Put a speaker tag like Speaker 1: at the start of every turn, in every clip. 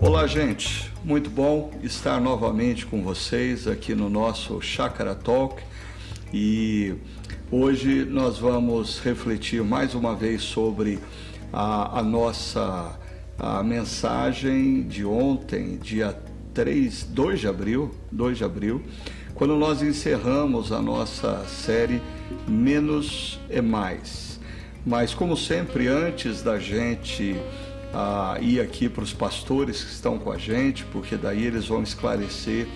Speaker 1: Olá, gente. Muito bom estar novamente com vocês aqui no nosso Chácara Talk. E hoje nós vamos refletir mais uma vez sobre a, a nossa a mensagem de ontem, dia 3, 2 de abril, 2 de abril, quando nós encerramos a nossa série Menos é Mais. Mas como sempre, antes da gente a ir aqui para os pastores que estão com a gente, porque daí eles vão esclarecer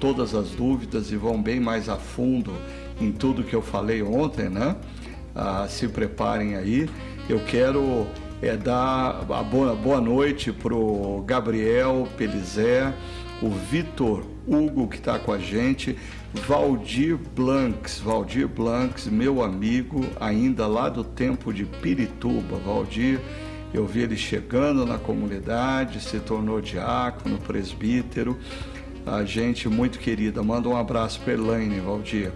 Speaker 1: todas as dúvidas e vão bem mais a fundo em tudo que eu falei ontem, né? Ah, se preparem aí. Eu quero é, dar a boa, boa noite para o Gabriel Pelizé, o Vitor Hugo que está com a gente, Valdir Blanks, Valdir Blanks, meu amigo, ainda lá do tempo de Pirituba. Valdir eu vi ele chegando na comunidade, se tornou diácono, presbítero, a gente muito querida. Manda um abraço para Elaine, Valdir.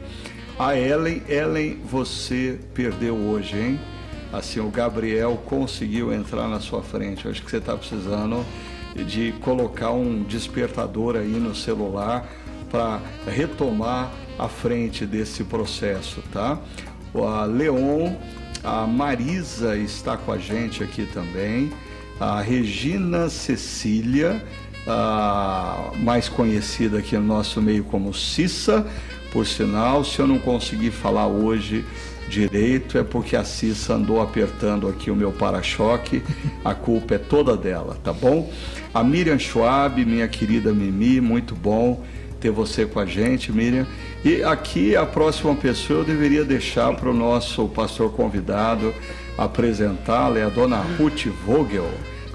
Speaker 1: A Ellen, Ellen, você perdeu hoje, hein? Assim, o Gabriel conseguiu entrar na sua frente. Eu acho que você está precisando de colocar um despertador aí no celular para retomar a frente desse processo, tá? O Leon a Marisa está com a gente aqui também. A Regina Cecília, a mais conhecida aqui no nosso meio como Cissa. Por sinal, se eu não conseguir falar hoje direito, é porque a Cissa andou apertando aqui o meu para-choque. A culpa é toda dela, tá bom? A Miriam Schwab, minha querida Mimi, muito bom ter você com a gente, Miriam. E aqui a próxima pessoa eu deveria deixar para o nosso pastor convidado apresentá-la, é a dona Ruth Vogel,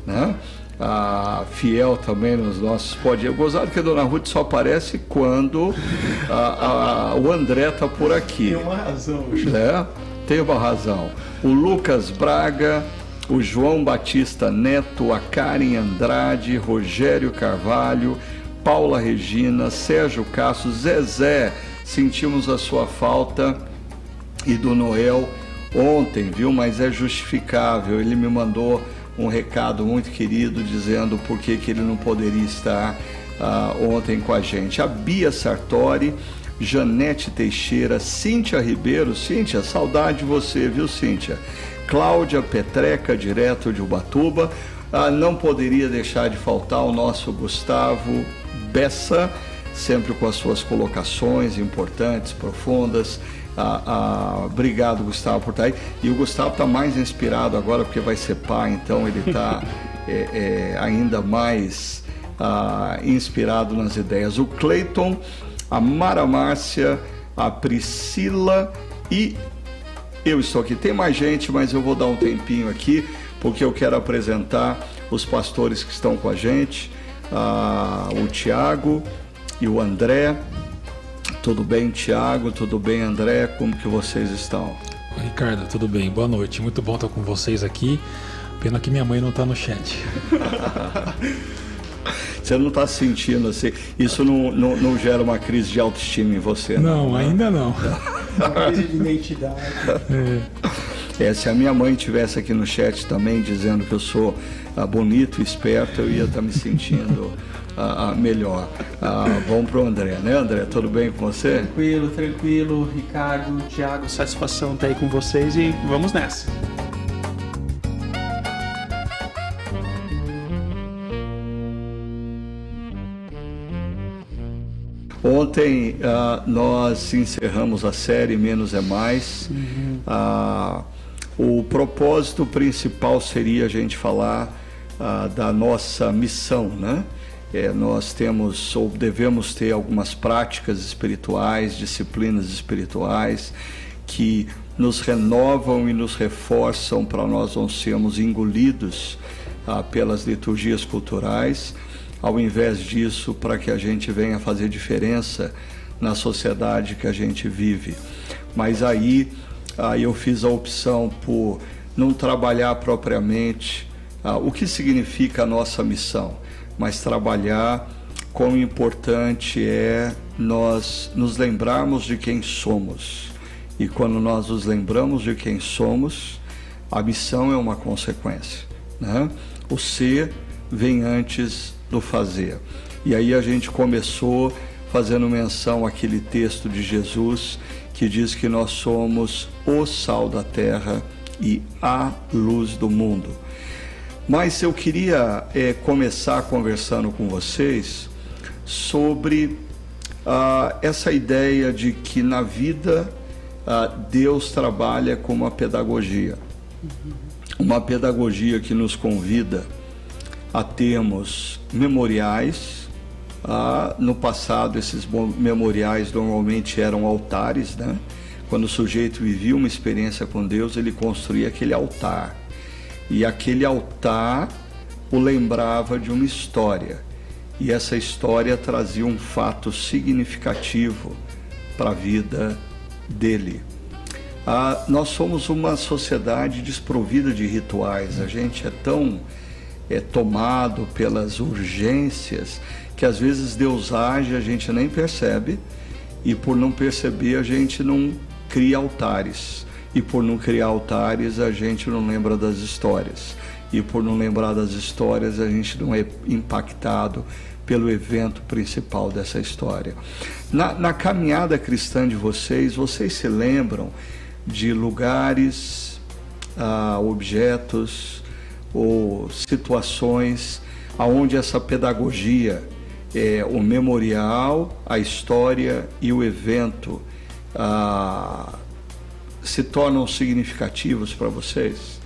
Speaker 1: né? A fiel também nos nossos podcasts. Gozado que a dona Ruth só aparece quando a, a, o André está por aqui.
Speaker 2: Tem uma razão.
Speaker 1: É, tem uma razão. O Lucas Braga, o João Batista Neto, a Karen Andrade, Rogério Carvalho, Paula Regina, Sérgio Castro, Zezé, sentimos a sua falta e do Noel ontem, viu? Mas é justificável. Ele me mandou um recado muito querido dizendo por que, que ele não poderia estar uh, ontem com a gente. A Bia Sartori, Janete Teixeira, Cíntia Ribeiro, Cíntia, saudade de você, viu, Cíntia? Cláudia Petreca, direto de Ubatuba. Uh, não poderia deixar de faltar o nosso Gustavo Bessa, sempre com as suas colocações importantes, profundas. Ah, ah, obrigado, Gustavo, por estar aí. E o Gustavo está mais inspirado agora porque vai ser pai, então ele está é, é, ainda mais ah, inspirado nas ideias. O Cleiton, a Mara Márcia, a Priscila e eu estou aqui. Tem mais gente, mas eu vou dar um tempinho aqui porque eu quero apresentar os pastores que estão com a gente ah, o Tiago e o André. Tudo bem, Tiago? Tudo bem, André? Como que vocês estão?
Speaker 3: Oi, Ricardo, tudo bem? Boa noite. Muito bom estar com vocês aqui. Pena que minha mãe não está no chat.
Speaker 1: Você não está sentindo assim? Isso não, não, não, gera uma crise de autoestima em você?
Speaker 3: Não, não né? ainda não.
Speaker 2: uma crise de identidade.
Speaker 1: É. é. se a minha mãe tivesse aqui no chat também dizendo que eu sou ah, bonito, esperto, eu ia estar tá me sentindo ah, ah, melhor. Ah, vamos para o André, né, André? Tudo bem com você?
Speaker 2: Tranquilo, tranquilo. Ricardo, Thiago, satisfação estar tá aí com vocês e vamos nessa.
Speaker 1: Ontem uh, nós encerramos a série Menos é Mais. Uhum. Uh, o propósito principal seria a gente falar uh, da nossa missão, né? É, nós temos ou devemos ter algumas práticas espirituais, disciplinas espirituais que nos renovam e nos reforçam para nós não sermos engolidos pelas liturgias culturais ao invés disso, para que a gente venha fazer diferença na sociedade que a gente vive. Mas aí, aí eu fiz a opção por não trabalhar propriamente ah, o que significa a nossa missão, mas trabalhar quão importante é nós nos lembrarmos de quem somos. E quando nós nos lembramos de quem somos, a missão é uma consequência. Né? O ser vem antes do fazer. E aí a gente começou fazendo menção àquele texto de Jesus que diz que nós somos o sal da terra e a luz do mundo. Mas eu queria é, começar conversando com vocês sobre ah, essa ideia de que na vida ah, Deus trabalha com uma pedagogia. Uma pedagogia que nos convida a termos memoriais. Ah, no passado, esses memoriais normalmente eram altares, né? Quando o sujeito vivia uma experiência com Deus, ele construía aquele altar. E aquele altar o lembrava de uma história. E essa história trazia um fato significativo para a vida dele. Ah, nós somos uma sociedade desprovida de rituais. A gente é tão é, tomado pelas urgências que às vezes Deus age a gente nem percebe e por não perceber a gente não cria altares. E por não criar altares, a gente não lembra das histórias. E por não lembrar das histórias, a gente não é impactado pelo evento principal dessa história. Na, na caminhada cristã de vocês, vocês se lembram de lugares, ah, objetos ou situações aonde essa pedagogia, é, o memorial, a história e o evento ah, se tornam significativos para vocês?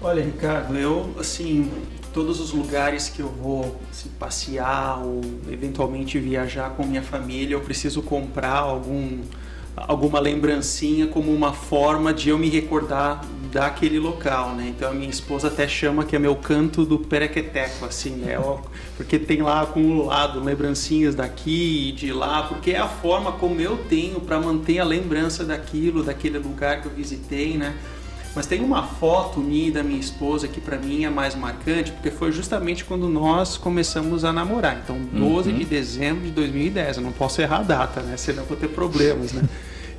Speaker 2: Olha, Ricardo, eu assim, todos os lugares que eu vou assim, passear ou eventualmente viajar com minha família, eu preciso comprar algum alguma lembrancinha como uma forma de eu me recordar daquele local, né? Então a minha esposa até chama que é meu canto do perequeteco, assim, é porque tem lá acumulado lembrancinhas daqui e de lá, porque é a forma como eu tenho para manter a lembrança daquilo, daquele lugar que eu visitei, né? Mas tem uma foto minha e da minha esposa que para mim é mais marcante, porque foi justamente quando nós começamos a namorar. Então, 12 uhum. de dezembro de 2010. Eu não posso errar a data, né? Senão eu vou ter problemas, né?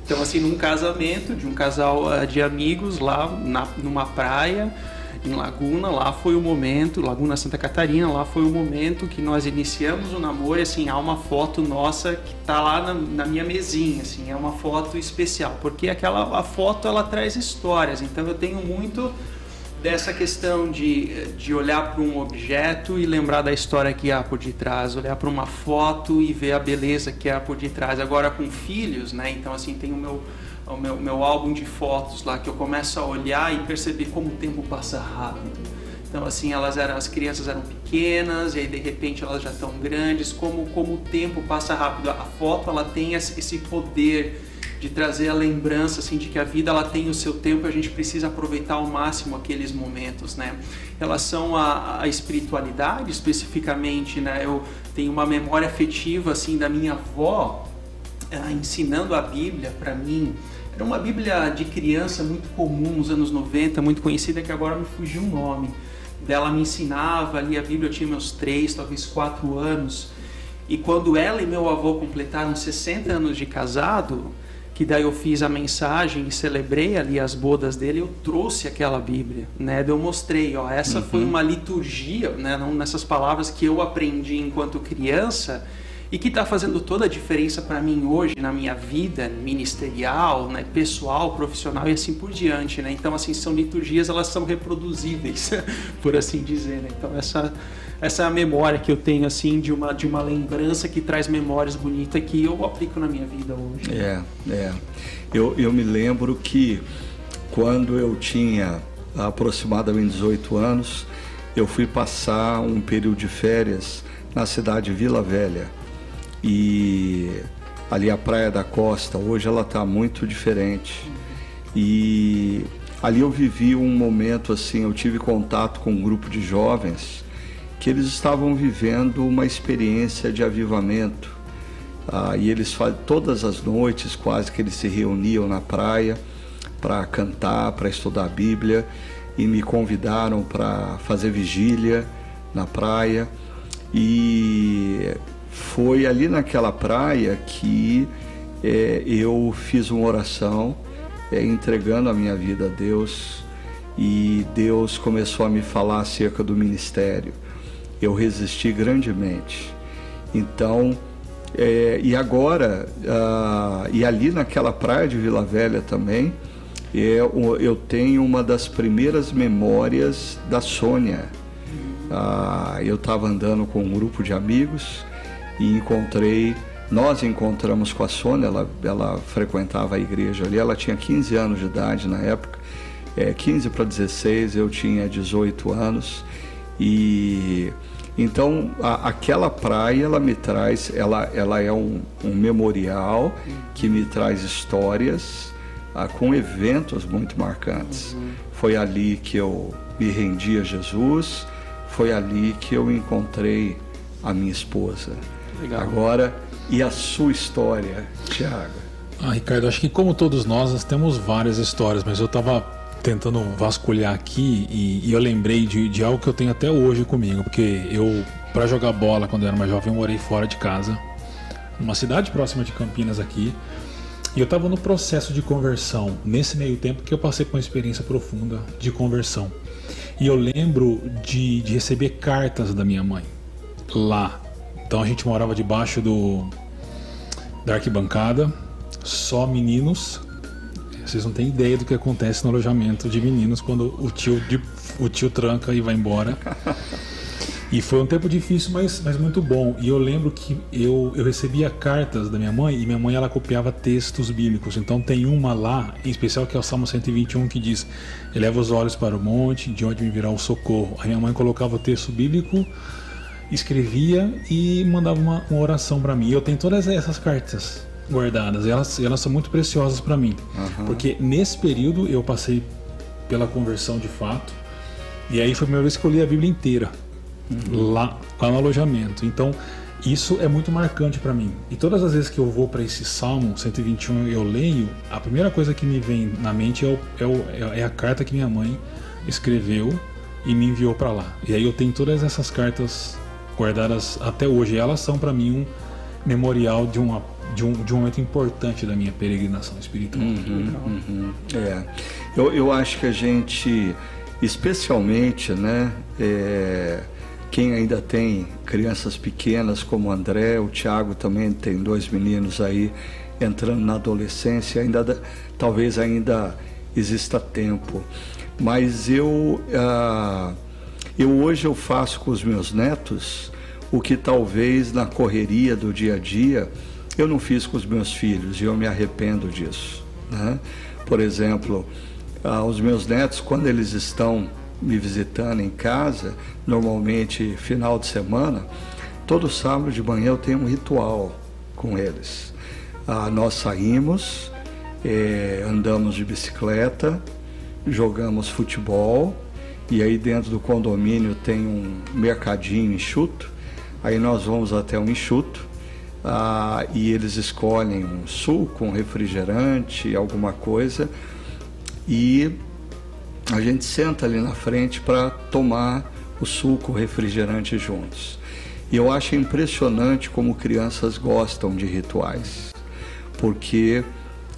Speaker 2: Então, assim, num casamento de um casal ah, de amigos lá na, numa praia, em Laguna, lá foi o momento, Laguna Santa Catarina, lá foi o momento que nós iniciamos o namoro, assim, há uma foto nossa que tá lá na, na, minha mesinha, assim, é uma foto especial, porque aquela a foto ela traz histórias, então eu tenho muito dessa questão de, de olhar para um objeto e lembrar da história que há por detrás, olhar para uma foto e ver a beleza que há por detrás. Agora com filhos, né? Então assim, tem o meu o meu, meu álbum de fotos lá que eu começo a olhar e perceber como o tempo passa rápido. Então assim, elas eram as crianças eram pequenas e aí de repente elas já estão grandes, como como o tempo passa rápido. A foto ela tem esse poder de trazer a lembrança assim de que a vida ela tem o seu tempo e a gente precisa aproveitar ao máximo aqueles momentos, né? Em relação à, à espiritualidade especificamente, né? Eu tenho uma memória afetiva assim da minha avó ensinando a Bíblia para mim. Era uma Bíblia de criança muito comum nos anos 90, muito conhecida que agora me fugiu o nome. Dela me ensinava ali a Bíblia, eu tinha meus três, talvez quatro anos. E quando ela e meu avô completaram 60 anos de casado, que daí eu fiz a mensagem e celebrei ali as bodas dele, eu trouxe aquela Bíblia, né? Eu mostrei, ó, essa uhum. foi uma liturgia, né? Não nessas palavras que eu aprendi enquanto criança e que está fazendo toda a diferença para mim hoje na minha vida ministerial, né, pessoal, profissional e assim por diante, né? Então assim são liturgias, elas são reproduzíveis, por assim dizer, né? Então essa essa é a memória que eu tenho assim de uma de uma lembrança que traz memórias bonitas que eu aplico na minha vida hoje.
Speaker 1: É, é. Eu, eu me lembro que quando eu tinha aproximadamente 18 anos, eu fui passar um período de férias na cidade de Vila Velha. E ali a Praia da Costa, hoje ela está muito diferente. E ali eu vivi um momento assim, eu tive contato com um grupo de jovens que eles estavam vivendo uma experiência de avivamento. Ah, e eles todas as noites quase que eles se reuniam na praia para cantar, para estudar a Bíblia e me convidaram para fazer vigília na praia e foi ali naquela praia que é, eu fiz uma oração é, entregando a minha vida a Deus e Deus começou a me falar acerca do ministério. Eu resisti grandemente. Então, é, e agora, uh, e ali naquela praia de Vila Velha também, eu, eu tenho uma das primeiras memórias da Sônia. Uh, eu estava andando com um grupo de amigos e encontrei, nós encontramos com a Sônia, ela, ela frequentava a igreja ali, ela tinha 15 anos de idade na época, é, 15 para 16, eu tinha 18 anos e então a, aquela praia ela me traz, ela, ela é um, um memorial que me traz histórias ah, com eventos muito marcantes. Uhum. Foi ali que eu me rendi a Jesus, foi ali que eu encontrei a minha esposa. Legal. Agora, e a sua história, Tiago?
Speaker 3: Ah, Ricardo, acho que como todos nós, nós temos várias histórias, mas eu estava tentando vasculhar aqui e, e eu lembrei de, de, algo que eu tenho até hoje comigo, porque eu, para jogar bola quando eu era mais jovem, eu morei fora de casa, numa cidade próxima de Campinas aqui, e eu estava no processo de conversão, nesse meio tempo que eu passei por uma experiência profunda de conversão. E eu lembro de, de receber cartas da minha mãe lá. Então a gente morava debaixo do da arquibancada, só meninos vocês não têm ideia do que acontece no alojamento de meninos quando o tio, o tio tranca e vai embora. E foi um tempo difícil, mas, mas muito bom. E eu lembro que eu, eu recebia cartas da minha mãe e minha mãe ela copiava textos bíblicos. Então tem uma lá, em especial que é o Salmo 121, que diz: Eleva os olhos para o monte, de onde me virá o socorro. A minha mãe colocava o texto bíblico, escrevia e mandava uma, uma oração para mim. Eu tenho todas essas cartas guardadas. Elas, elas são muito preciosas para mim. Uhum. Porque nesse período eu passei pela conversão de fato. E aí foi a primeira vez que eu li a Bíblia inteira. Uhum. Lá, lá no alojamento. Então, isso é muito marcante para mim. E todas as vezes que eu vou para esse Salmo 121 eu leio, a primeira coisa que me vem na mente é, o, é, o, é a carta que minha mãe escreveu e me enviou para lá. E aí eu tenho todas essas cartas guardadas até hoje. Elas são para mim um memorial de uma de um, de um momento importante da minha peregrinação espiritual.
Speaker 1: Uhum, uhum. É, eu, eu acho que a gente, especialmente, né, é, quem ainda tem crianças pequenas como o André, o Tiago também tem dois meninos aí entrando na adolescência, ainda talvez ainda exista tempo. Mas eu, ah, eu hoje eu faço com os meus netos o que talvez na correria do dia a dia eu não fiz com os meus filhos e eu me arrependo disso. Né? Por exemplo, ah, os meus netos, quando eles estão me visitando em casa, normalmente final de semana, todo sábado de manhã eu tenho um ritual com eles. Ah, nós saímos, eh, andamos de bicicleta, jogamos futebol, e aí dentro do condomínio tem um mercadinho enxuto, aí nós vamos até um enxuto, ah, e eles escolhem um suco, um refrigerante, alguma coisa, e a gente senta ali na frente para tomar o suco, o refrigerante juntos. E eu acho impressionante como crianças gostam de rituais, porque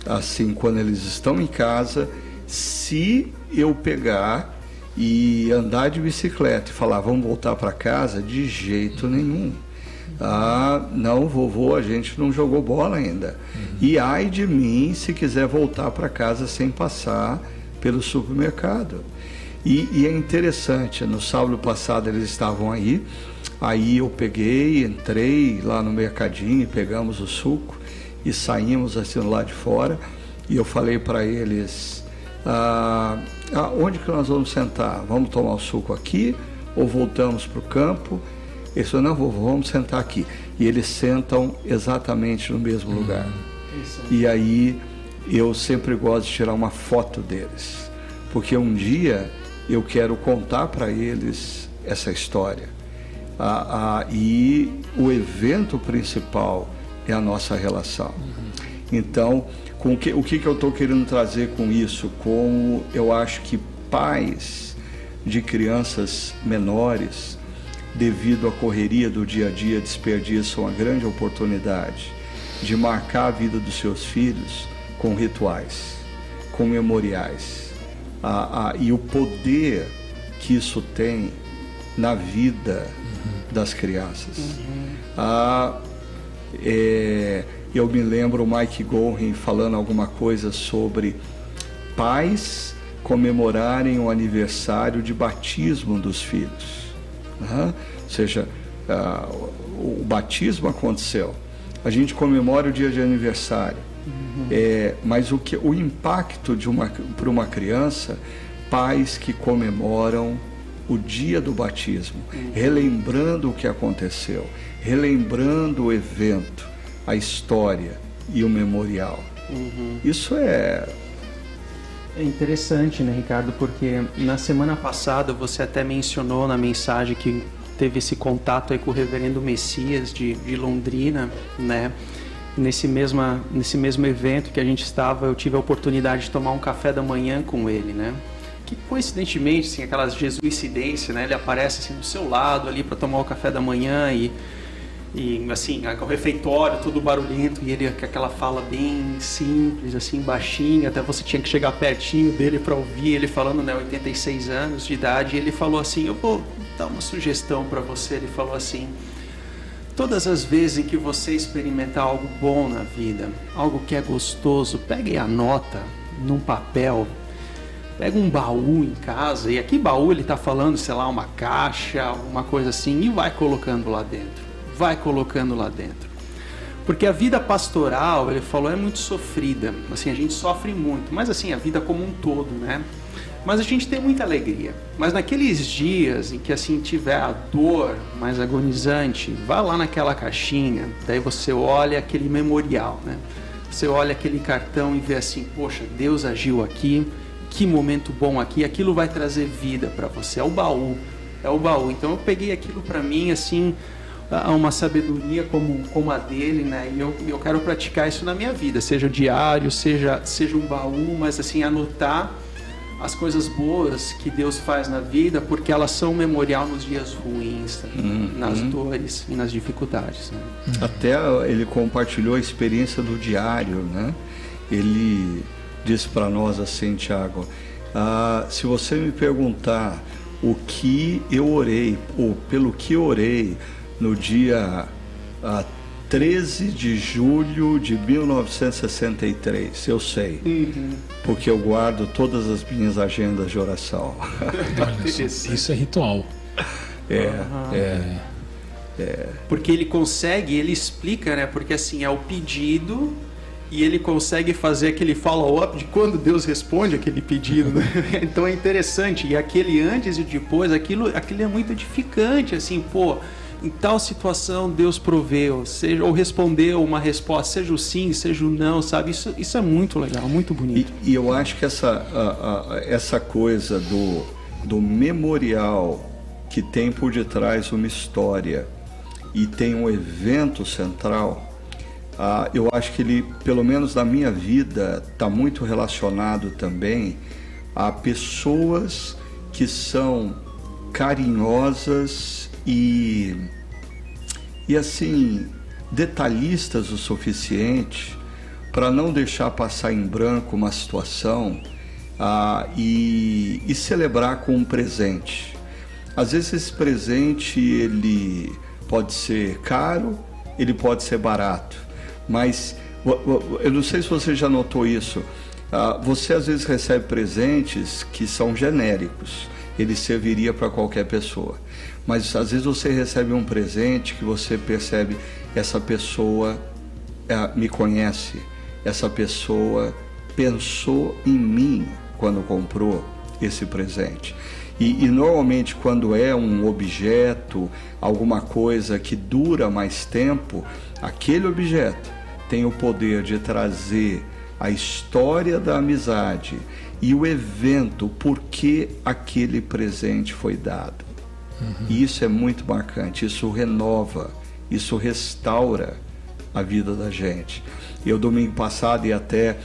Speaker 1: assim, quando eles estão em casa, se eu pegar e andar de bicicleta e falar vamos voltar para casa, de jeito nenhum ah, não, vovô, a gente não jogou bola ainda. Uhum. E ai de mim se quiser voltar para casa sem passar pelo supermercado. E, e, é interessante, no sábado passado eles estavam aí, aí eu peguei, entrei lá no mercadinho, pegamos o suco e saímos assim do lado de fora. E eu falei para eles: ah, onde que nós vamos sentar? Vamos tomar o suco aqui ou voltamos para o campo? Ele falou, não, vovô, vamos sentar aqui. E eles sentam exatamente no mesmo uhum. lugar. E aí eu sempre gosto de tirar uma foto deles, porque um dia eu quero contar para eles essa história. Ah, ah, e o evento principal é a nossa relação. Uhum. Então, com que, o que, que eu estou querendo trazer com isso? Como eu acho que pais de crianças menores devido à correria do dia a dia, desperdiçam uma grande oportunidade de marcar a vida dos seus filhos com rituais, com memoriais, a, a, e o poder que isso tem na vida uhum. das crianças. Uhum. Ah, é, eu me lembro o Mike Gorin falando alguma coisa sobre pais comemorarem o aniversário de batismo dos filhos. Né? Ou seja, ah, o batismo aconteceu. A gente comemora o dia de aniversário. Uhum. É, mas o, que, o impacto de uma, para uma criança, pais que comemoram o dia do batismo, uhum. relembrando o que aconteceu, relembrando o evento, a história e o memorial. Uhum. Isso é
Speaker 2: é interessante, né, Ricardo? Porque na semana passada você até mencionou na mensagem que teve esse contato aí com o Reverendo Messias de, de Londrina, né? Nesse, mesma, nesse mesmo evento que a gente estava, eu tive a oportunidade de tomar um café da manhã com ele, né? Que coincidentemente, assim, aquelas jesuicidências, né? Ele aparece assim do seu lado ali para tomar o café da manhã e e assim, o refeitório todo barulhento e ele com aquela fala bem simples, assim, baixinha, até você tinha que chegar pertinho dele para ouvir ele falando, né, 86 anos de idade, e ele falou assim: "Eu vou dar uma sugestão para você". Ele falou assim: Todas as vezes em que você experimentar algo bom na vida, algo que é gostoso, pegue a nota num papel, pega um baú em casa, e aqui baú ele está falando, sei lá, uma caixa, alguma coisa assim, e vai colocando lá dentro vai colocando lá dentro. Porque a vida pastoral, ele falou, é muito sofrida. Assim, a gente sofre muito, mas assim, a vida como um todo, né? Mas a gente tem muita alegria. Mas naqueles dias em que assim tiver a dor mais agonizante, vá lá naquela caixinha, daí você olha aquele memorial, né? Você olha aquele cartão e vê assim, poxa, Deus agiu aqui, que momento bom aqui, aquilo vai trazer vida para você. É o baú, é o baú. Então eu peguei aquilo para mim assim, a uma sabedoria como, como a dele, né? E eu, eu quero praticar isso na minha vida, seja diário, seja, seja um baú, mas assim, anotar as coisas boas que Deus faz na vida, porque elas são memorial nos dias ruins, uhum. nas dores e nas dificuldades. Né?
Speaker 1: Até ele compartilhou a experiência do diário, né? Ele disse para nós assim, Tiago, ah, se você me perguntar o que eu orei, ou pelo que orei, no dia a 13 de julho de 1963, eu sei, uhum. porque eu guardo todas as minhas agendas de oração.
Speaker 3: isso, isso é ritual.
Speaker 1: É, uhum. é,
Speaker 2: é. Porque ele consegue, ele explica, né? Porque assim, é o pedido e ele consegue fazer aquele follow-up de quando Deus responde aquele pedido. Né? Então é interessante. E aquele antes e depois, aquilo, aquilo é muito edificante, assim, pô em tal situação Deus proveu, seja ou respondeu uma resposta, seja o sim, seja o não, sabe? Isso, isso é muito legal, muito bonito.
Speaker 1: E, e eu acho que essa, a, a, essa coisa do, do memorial que tem por detrás uma história e tem um evento central, ah, eu acho que ele, pelo menos na minha vida, está muito relacionado também a pessoas que são carinhosas e, e assim, detalhistas o suficiente para não deixar passar em branco uma situação ah, e, e celebrar com um presente. Às vezes esse presente ele pode ser caro, ele pode ser barato, mas eu não sei se você já notou isso. Ah, você às vezes recebe presentes que são genéricos, ele serviria para qualquer pessoa mas às vezes você recebe um presente que você percebe essa pessoa é, me conhece, essa pessoa pensou em mim quando comprou esse presente. E, e, normalmente, quando é um objeto, alguma coisa que dura mais tempo, aquele objeto tem o poder de trazer a história da amizade e o evento por que aquele presente foi dado. Uhum. E isso é muito marcante, isso renova, isso restaura a vida da gente. Eu domingo passado e até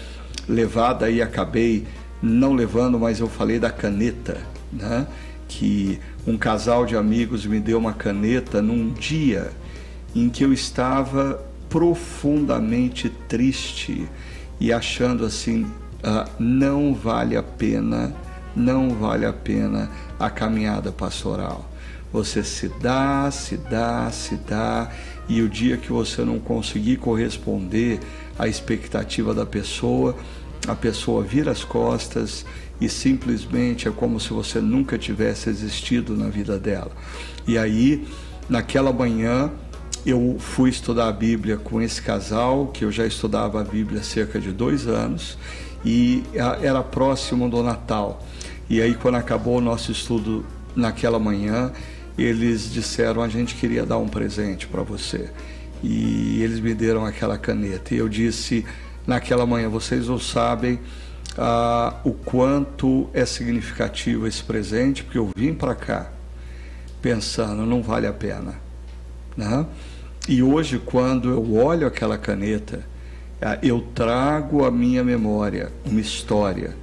Speaker 1: levada e acabei não levando, mas eu falei da caneta, né? Que um casal de amigos me deu uma caneta num dia em que eu estava profundamente triste e achando assim, uh, não vale a pena não vale a pena a caminhada pastoral. Você se dá, se dá, se dá, e o dia que você não conseguir corresponder à expectativa da pessoa, a pessoa vira as costas e simplesmente é como se você nunca tivesse existido na vida dela. E aí, naquela manhã, eu fui estudar a Bíblia com esse casal, que eu já estudava a Bíblia há cerca de dois anos, e era próximo do Natal. E aí, quando acabou o nosso estudo naquela manhã, eles disseram: a gente queria dar um presente para você. E eles me deram aquela caneta. E eu disse naquela manhã: vocês não sabem ah, o quanto é significativo esse presente, porque eu vim para cá pensando: não vale a pena. Né? E hoje, quando eu olho aquela caneta, eu trago à minha memória uma história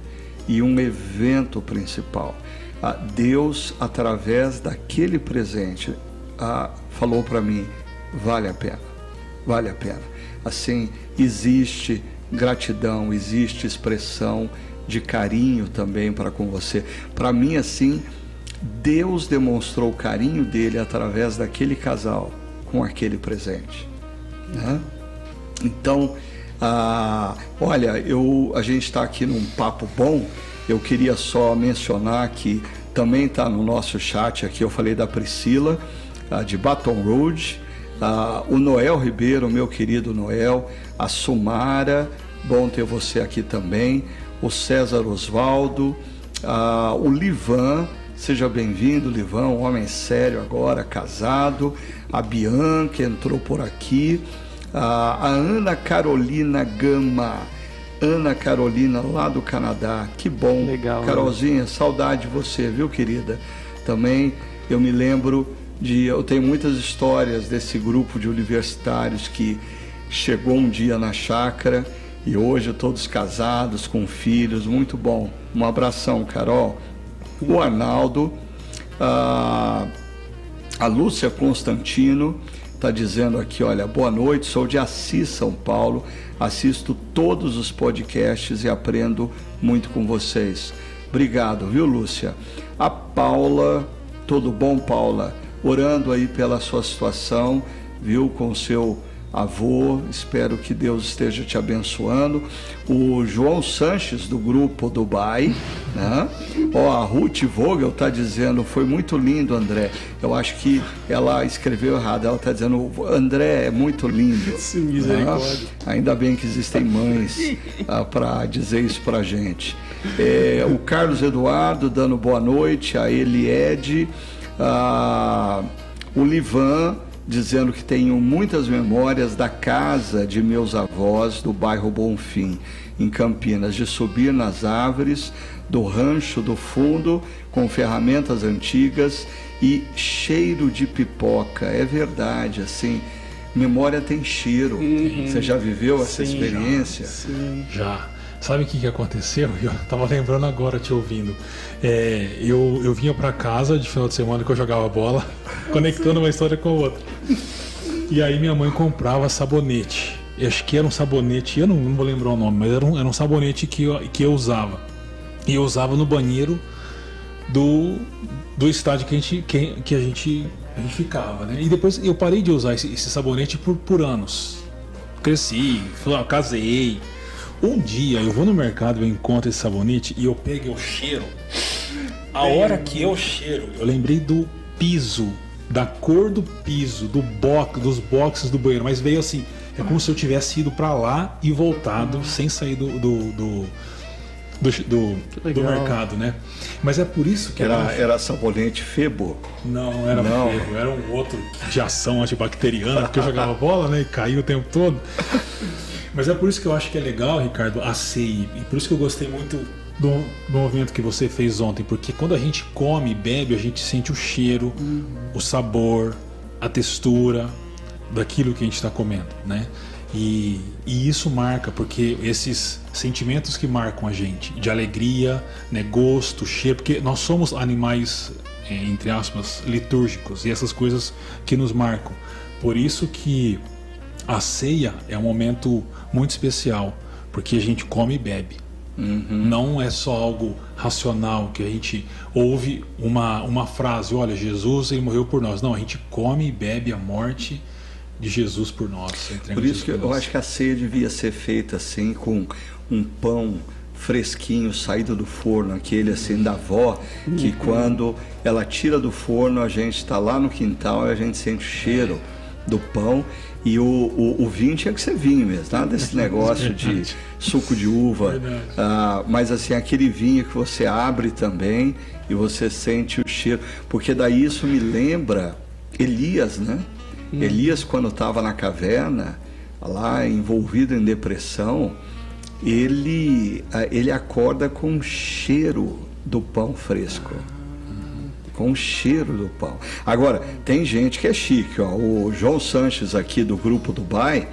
Speaker 1: e um evento principal. Ah, Deus, através daquele presente, ah, falou para mim: vale a pena, vale a pena. Assim, existe gratidão, existe expressão de carinho também para com você. Para mim, assim, Deus demonstrou o carinho dele através daquele casal com aquele presente. Né? Então, ah, olha, eu, a gente está aqui num papo bom. Eu queria só mencionar que também está no nosso chat aqui. Eu falei da Priscila, ah, de Baton Rouge, ah, o Noel Ribeiro, meu querido Noel, a Sumara, bom ter você aqui também, o César Osvaldo, ah, o Livan, seja bem-vindo, Livan, um homem sério agora, casado a Bianca entrou por aqui, a, Ana Carolina Gama. Ana Carolina, lá do Canadá. Que bom.
Speaker 2: Legal.
Speaker 1: Carolzinha, né? saudade de você, viu, querida? Também eu me lembro de. Eu tenho muitas histórias desse grupo de universitários que chegou um dia na chácara e hoje todos casados, com filhos. Muito bom. Um abração, Carol. O Arnaldo. Ah, a Lúcia Constantino está dizendo aqui: olha, boa noite, sou de Assis, São Paulo, assisto todos os podcasts e aprendo muito com vocês. Obrigado, viu, Lúcia? A Paula, tudo bom, Paula? Orando aí pela sua situação, viu, com o seu avô, espero que Deus esteja te abençoando. O João Sanches, do grupo Dubai, né? Ó, a Ruth Vogel está dizendo, foi muito lindo, André. Eu acho que ela escreveu errado, ela está dizendo, André é muito lindo.
Speaker 2: Sim, misericórdia. Né?
Speaker 1: Ainda bem que existem mães ah, para dizer isso para gente. É, o Carlos Eduardo dando boa noite, a Eliede, ah, o Livan dizendo que tenho muitas memórias da casa de meus avós do bairro Bonfim, em Campinas, de subir nas árvores do rancho do fundo com ferramentas antigas e cheiro de pipoca. É verdade, assim. Memória tem cheiro. Uhum. Você já viveu essa Sim, experiência?
Speaker 3: Já. Sim. já. Sabe o que, que aconteceu? Eu estava lembrando agora te ouvindo. É, eu, eu vinha para casa de final de semana que eu jogava bola, conectando uma história com a outra. E aí minha mãe comprava sabonete. Eu acho que era um sabonete, eu não, não vou lembrar o nome, mas era um, era um sabonete que eu, que eu usava. E eu usava no banheiro do, do estádio que a gente, que, que a gente, a gente ficava, né? E depois eu parei de usar esse, esse sabonete por, por anos. Cresci, casei, um dia eu vou no mercado, eu encontro esse sabonete e eu pego eu cheiro. A hora que eu cheiro, eu lembrei do piso, da cor do piso, do box, dos boxes do banheiro, mas veio assim, é como se eu tivesse ido para lá e voltado sem sair do, do, do do, do, do, mercado, né? Mas é por isso que
Speaker 1: era. Era, sabonete Febo?
Speaker 3: Não, era não. Febo, era um outro de ação antibacteriana, porque eu jogava bola, né? E caía o tempo todo. Mas é por isso que eu acho que é legal, Ricardo, a CI. E por isso que eu gostei muito do, do movimento que você fez ontem. Porque quando a gente come e bebe, a gente sente o cheiro, uhum. o sabor, a textura daquilo que a gente está comendo, né? E, e, isso marca, porque esses sentimentos que marcam a gente, de alegria, né, gosto, cheiro, porque nós somos animais, é, entre aspas, litúrgicos, e essas coisas que nos marcam. Por isso que a ceia é um momento muito especial, porque a gente come e bebe. Uhum. Não é só algo racional que a gente ouve uma, uma frase, olha, Jesus ele morreu por nós. Não, a gente come e bebe a morte de Jesus por nós.
Speaker 1: Por isso que eu acho que a ceia devia ser feita assim com um pão fresquinho saído do forno, aquele assim da avó, que uhum. quando ela tira do forno, a gente está lá no quintal e a gente sente o cheiro do pão. E o, o, o, vinho tinha que ser vinho mesmo, nada desse negócio de suco de uva. Ah, mas assim, aquele vinho que você abre também e você sente o cheiro. Porque daí isso me lembra Elias, né? Hum. Elias, quando estava na caverna, lá envolvido em depressão, ele, ah, ele acorda com o cheiro do pão fresco. Com o cheiro do pão. Agora, tem gente que é chique, ó. O João Sanches aqui do grupo Dubai,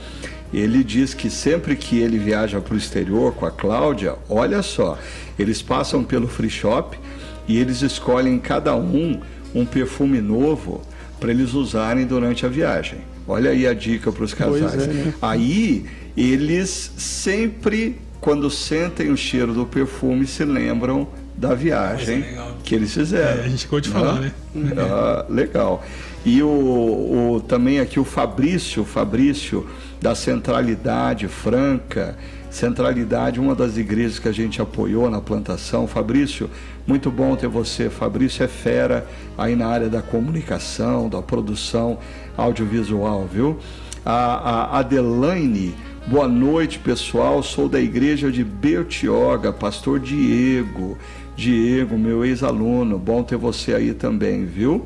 Speaker 1: ele diz que sempre que ele viaja para o exterior com a Cláudia, olha só, eles passam pelo free shop e eles escolhem cada um um perfume novo para eles usarem durante a viagem. Olha aí a dica para os casais. É, né? Aí eles sempre, quando sentem o cheiro do perfume, se lembram da viagem é que eles fizeram.
Speaker 3: É, a gente ficou de falar, né?
Speaker 1: Ah, legal. E o, o, também aqui o Fabrício, Fabrício da Centralidade Franca, Centralidade, uma das igrejas que a gente apoiou na plantação. Fabrício, muito bom ter você. Fabrício é fera aí na área da comunicação, da produção audiovisual, viu? A, a Adelaine, boa noite pessoal. Sou da igreja de Bertioga, pastor Diego. Diego, meu ex-aluno, bom ter você aí também, viu?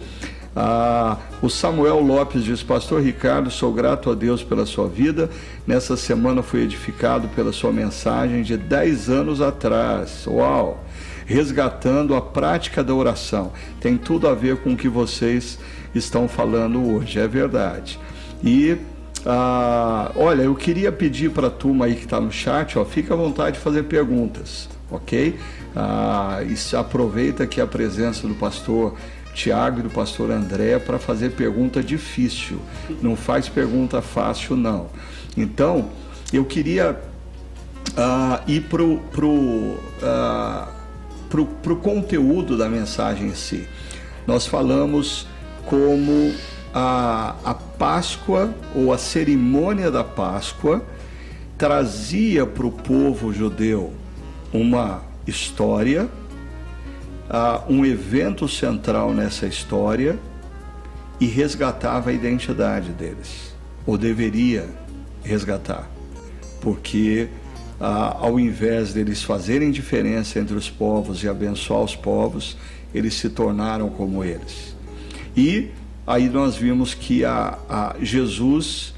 Speaker 1: Ah, o Samuel Lopes diz: Pastor Ricardo, sou grato a Deus pela sua vida. Nessa semana fui edificado pela sua mensagem de 10 anos atrás. Uau! resgatando a prática da oração. Tem tudo a ver com o que vocês estão falando hoje, é verdade. E ah, olha, eu queria pedir para a turma aí que está no chat, ó, fica à vontade de fazer perguntas, ok? Ah, e aproveita aqui a presença do pastor Tiago e do pastor André para fazer pergunta difícil. Não faz pergunta fácil, não. Então, eu queria ah, ir para o. Pro, ah, para o conteúdo da mensagem em si. Nós falamos como a, a Páscoa ou a cerimônia da Páscoa trazia para o povo judeu uma história, um evento central nessa história e resgatava a identidade deles, ou deveria resgatar, porque ao invés deles fazerem diferença entre os povos e abençoar os povos, eles se tornaram como eles. E aí nós vimos que a, a Jesus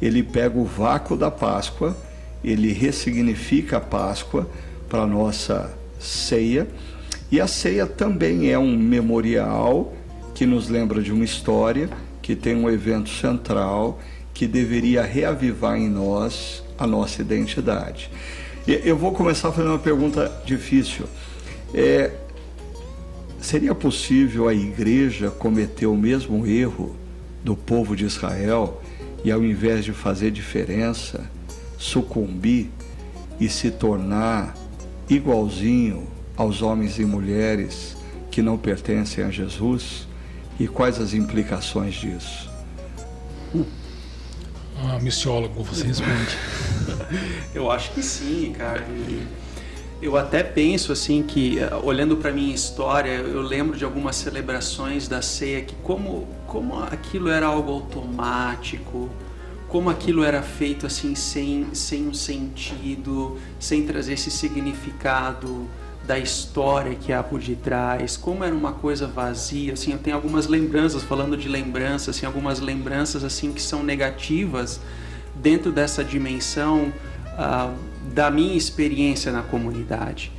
Speaker 1: ele pega o vácuo da Páscoa, ele ressignifica a Páscoa para a nossa ceia. E a ceia também é um memorial que nos lembra de uma história, que tem um evento central que deveria reavivar em nós a nossa identidade. Eu vou começar fazendo uma pergunta difícil. É, seria possível a igreja cometer o mesmo erro do povo de Israel e, ao invés de fazer diferença, sucumbir e se tornar igualzinho aos homens e mulheres que não pertencem a Jesus? E quais as implicações disso?
Speaker 3: Ah, missiólogo, você responde.
Speaker 2: eu acho que sim, cara. eu até penso assim que, olhando para minha história, eu lembro de algumas celebrações da ceia que como, como aquilo era algo automático, como aquilo era feito assim sem, sem um sentido, sem trazer esse significado da história que há por detrás, como era uma coisa vazia, assim, eu tenho algumas lembranças, falando de lembranças, assim, algumas lembranças assim que são negativas dentro dessa dimensão uh, da minha experiência na comunidade.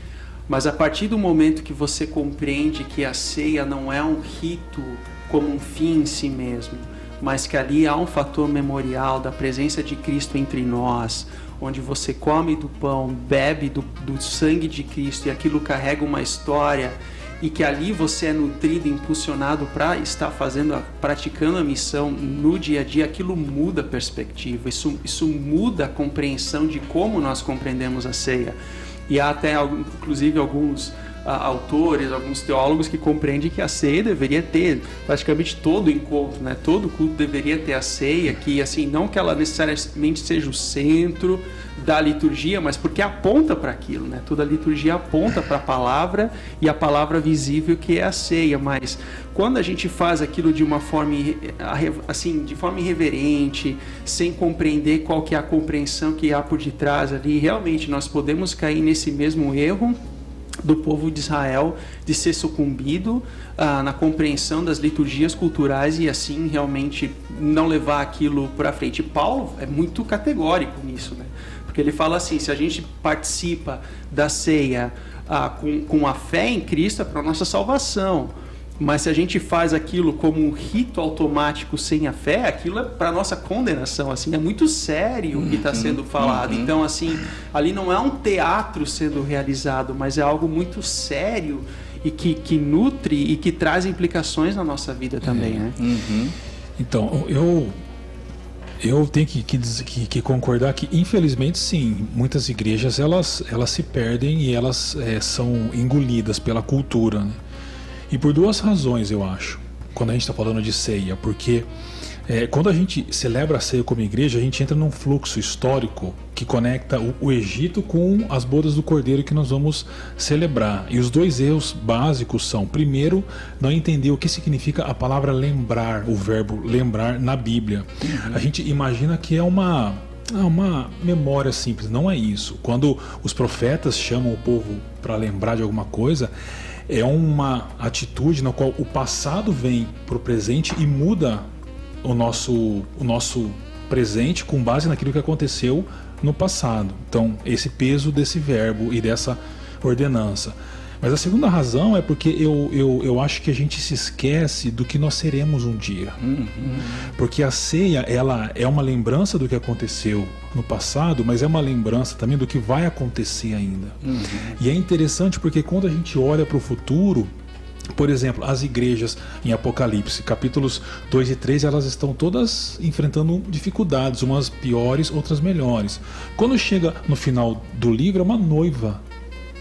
Speaker 2: Mas a partir do momento que você compreende que a ceia não é um rito como um fim em si mesmo, mas que ali há um fator memorial da presença de Cristo entre nós, onde você come do pão, bebe do, do sangue de Cristo e aquilo carrega uma história e que ali você é nutrido, impulsionado para estar fazendo, a, praticando a missão no dia a dia, aquilo muda a perspectiva, isso, isso muda a compreensão de como nós compreendemos a ceia. E há até, inclusive, alguns autores, alguns teólogos que compreendem que a ceia deveria ter praticamente todo encontro, né? Todo culto deveria ter a ceia, que assim, não que ela necessariamente seja o centro da liturgia, mas porque aponta para aquilo, né? Toda liturgia aponta para a palavra e a palavra visível que é a ceia, mas quando a gente faz aquilo de uma forma assim, de forma irreverente, sem compreender qual que é a compreensão que há por detrás ali, realmente nós podemos cair nesse mesmo erro do povo de Israel de ser sucumbido ah, na compreensão das liturgias culturais e assim realmente não levar aquilo para frente. Paulo é muito categórico nisso, né? Porque ele fala assim: se a gente participa da ceia ah, com, com a fé em Cristo é para nossa salvação. Mas se a gente faz aquilo como um rito automático sem a fé, aquilo é para nossa condenação, assim, é muito sério o que está uhum, sendo falado. Uhum. Então, assim, ali não é um teatro sendo realizado, mas é algo muito sério e que, que nutre e que traz implicações na nossa vida também, é. né?
Speaker 3: Uhum. Então, eu eu tenho que, que, que, concordar que, infelizmente, sim, muitas igrejas elas, elas se perdem e elas é, são engolidas pela cultura. Né? E por duas razões, eu acho, quando a gente está falando de ceia, porque é, quando a gente celebra a ceia como igreja, a gente entra num fluxo histórico que conecta o, o, Egito com as bodas do Cordeiro que nós vamos celebrar. E os dois erros básicos são: primeiro, não entender o que significa a palavra lembrar, o verbo lembrar na Bíblia. Uhum. A gente imagina que é uma é uma memória simples, não é isso. Quando os profetas chamam o povo para lembrar de alguma coisa, é uma atitude na qual o passado vem para o presente e muda o nosso, o nosso presente com base naquilo que aconteceu no passado. Então, esse peso desse verbo e dessa ordenança. Mas a segunda razão é porque eu, eu, eu acho que a gente se esquece do que nós seremos um dia. Uhum. Porque a ceia, ela é uma lembrança do que aconteceu no passado, mas é uma lembrança também do que vai acontecer ainda. Uhum. E é interessante porque quando a gente olha para o futuro, por exemplo, as igrejas em Apocalipse, capítulos 2 e 3, elas estão todas enfrentando dificuldades, umas piores, outras melhores. Quando chega no final do livro, é uma noiva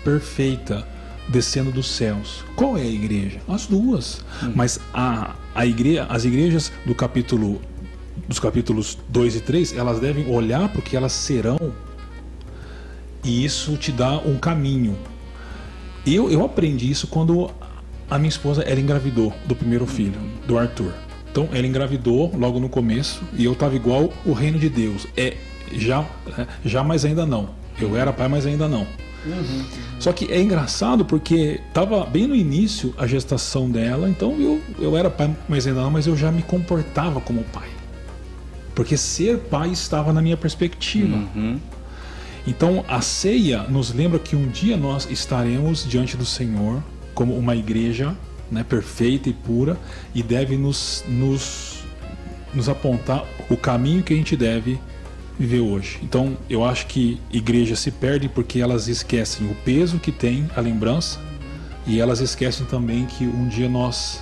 Speaker 3: perfeita descendo dos céus. Qual é a igreja? As duas. Hum. Mas a, a igreja, as igrejas do capítulo dos capítulos 2 e 3, elas devem olhar para o que elas serão e isso te dá um caminho. Eu, eu aprendi isso quando a minha esposa ela engravidou do primeiro filho, do Arthur. Então ela engravidou logo no começo e eu estava igual o reino de Deus. É já, é, já, mas ainda não. Eu era pai, mas ainda não. Uhum. Só que é engraçado porque estava bem no início a gestação dela, então eu, eu era pai, mas ainda não, mas eu já me comportava como pai. Porque ser pai estava na minha perspectiva. Uhum. Então a ceia nos lembra que um dia nós estaremos diante do Senhor como uma igreja né, perfeita e pura e deve nos, nos, nos apontar o caminho que a gente deve viver hoje. Então, eu acho que igreja se perde porque elas esquecem o peso que tem a lembrança e elas esquecem também que um dia nós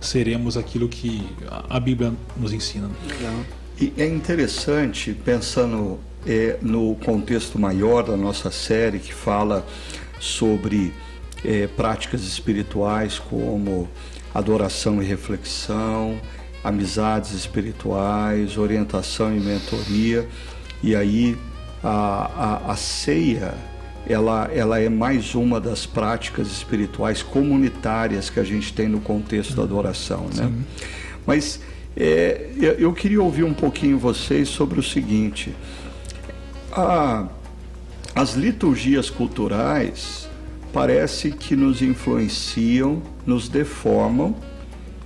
Speaker 3: seremos aquilo que a Bíblia nos ensina.
Speaker 1: E é interessante, pensando é, no contexto maior da nossa série, que fala sobre é, práticas espirituais como adoração e reflexão, amizades espirituais, orientação e mentoria. E aí a, a, a ceia ela, ela é mais uma das práticas espirituais comunitárias que a gente tem no contexto da adoração. Né? Mas é, eu queria ouvir um pouquinho vocês sobre o seguinte: a, as liturgias culturais parece que nos influenciam, nos deformam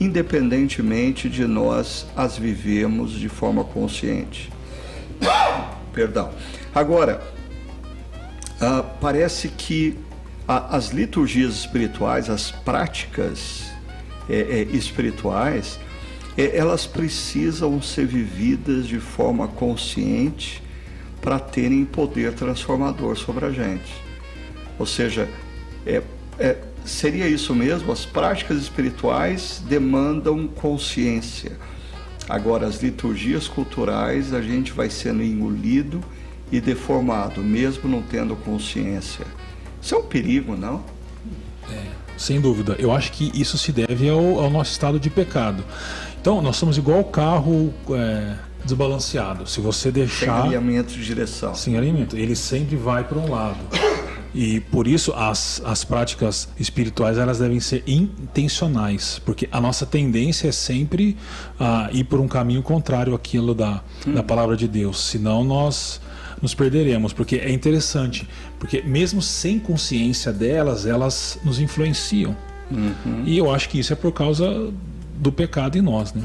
Speaker 1: independentemente de nós as vivemos de forma consciente. Perdão. Agora, uh, parece que a, as liturgias espirituais, as práticas é, é, espirituais, é, elas precisam ser vividas de forma consciente para terem poder transformador sobre a gente. Ou seja, é, é seria isso mesmo? As práticas espirituais demandam consciência. Agora, as liturgias culturais, a gente vai sendo engolido e deformado, mesmo não tendo consciência. Isso é um perigo, não?
Speaker 3: É, sem dúvida. Eu acho que isso se deve ao, ao nosso estado de pecado. Então, nós somos igual o carro é, desbalanceado. Se você deixar.
Speaker 1: Sem alinhamento de direção.
Speaker 3: Sem alinhamento. Ele sempre vai para um lado. E por isso as, as práticas espirituais elas devem ser intencionais, porque a nossa tendência é sempre uh, ir por um caminho contrário àquilo da, hum. da palavra de Deus. Senão nós nos perderemos, porque é interessante, porque mesmo sem consciência delas, elas nos influenciam. Uhum. E eu acho que isso é por causa do pecado em nós, né?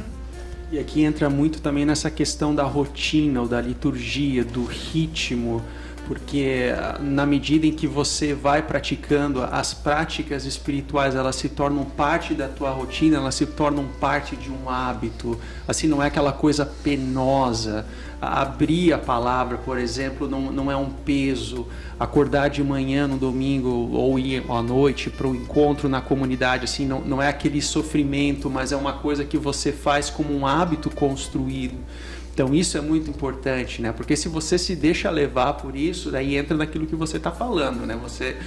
Speaker 2: E aqui entra muito também nessa questão da rotina ou da liturgia, do ritmo porque ah, na medida em que você vai praticando as práticas espirituais elas se tornam parte da tua rotina elas se tornam parte de um hábito. Assim não é aquela coisa penosa. Abrir a palavra por exemplo não, não é um peso. Acordar de manhã no domingo ou ir à noite para o encontro na comunidade assim não, não é aquele sofrimento mas é uma coisa que você faz como um hábito construído então isso é muito importante, né? Porque se você se deixa levar por isso, daí entra naquilo que você está falando, né? Você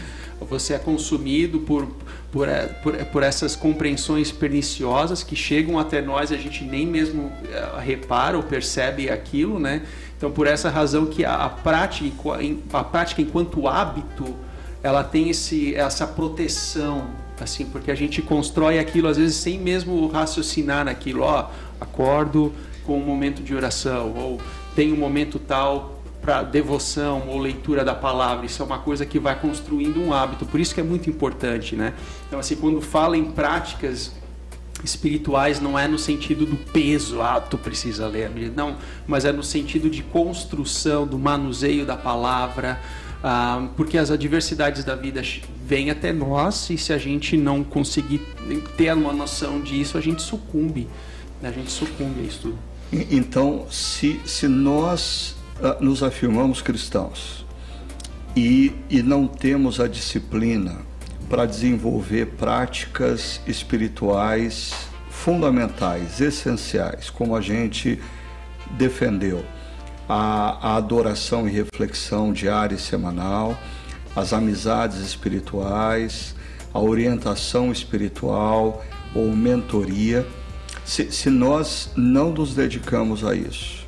Speaker 2: você é consumido por, por, é, por, por, essas compreensões perniciosas que chegam até nós e a gente nem mesmo é, repara ou percebe aquilo, né? Então por essa razão que a, a prática a prática enquanto hábito ela tem esse, essa proteção assim porque a gente constrói aquilo às vezes sem mesmo raciocinar naquilo ó acordo com um momento de oração, ou tem um momento tal para devoção ou leitura da palavra. Isso é uma coisa que vai construindo um hábito. Por isso que é muito importante, né? Então, assim, quando fala em práticas espirituais, não é no sentido do peso, ah, tu precisa ler, não, mas é no sentido de construção, do manuseio da palavra, ah, porque as adversidades da vida vêm até nós e se a gente não conseguir ter uma noção disso, a gente sucumbe, né? a gente sucumbe a isso tudo.
Speaker 1: Então, se, se nós uh, nos afirmamos cristãos e, e não temos a disciplina para desenvolver práticas espirituais fundamentais, essenciais, como a gente defendeu, a, a adoração e reflexão diária e semanal, as amizades espirituais, a orientação espiritual ou mentoria se, se nós não nos dedicamos a isso,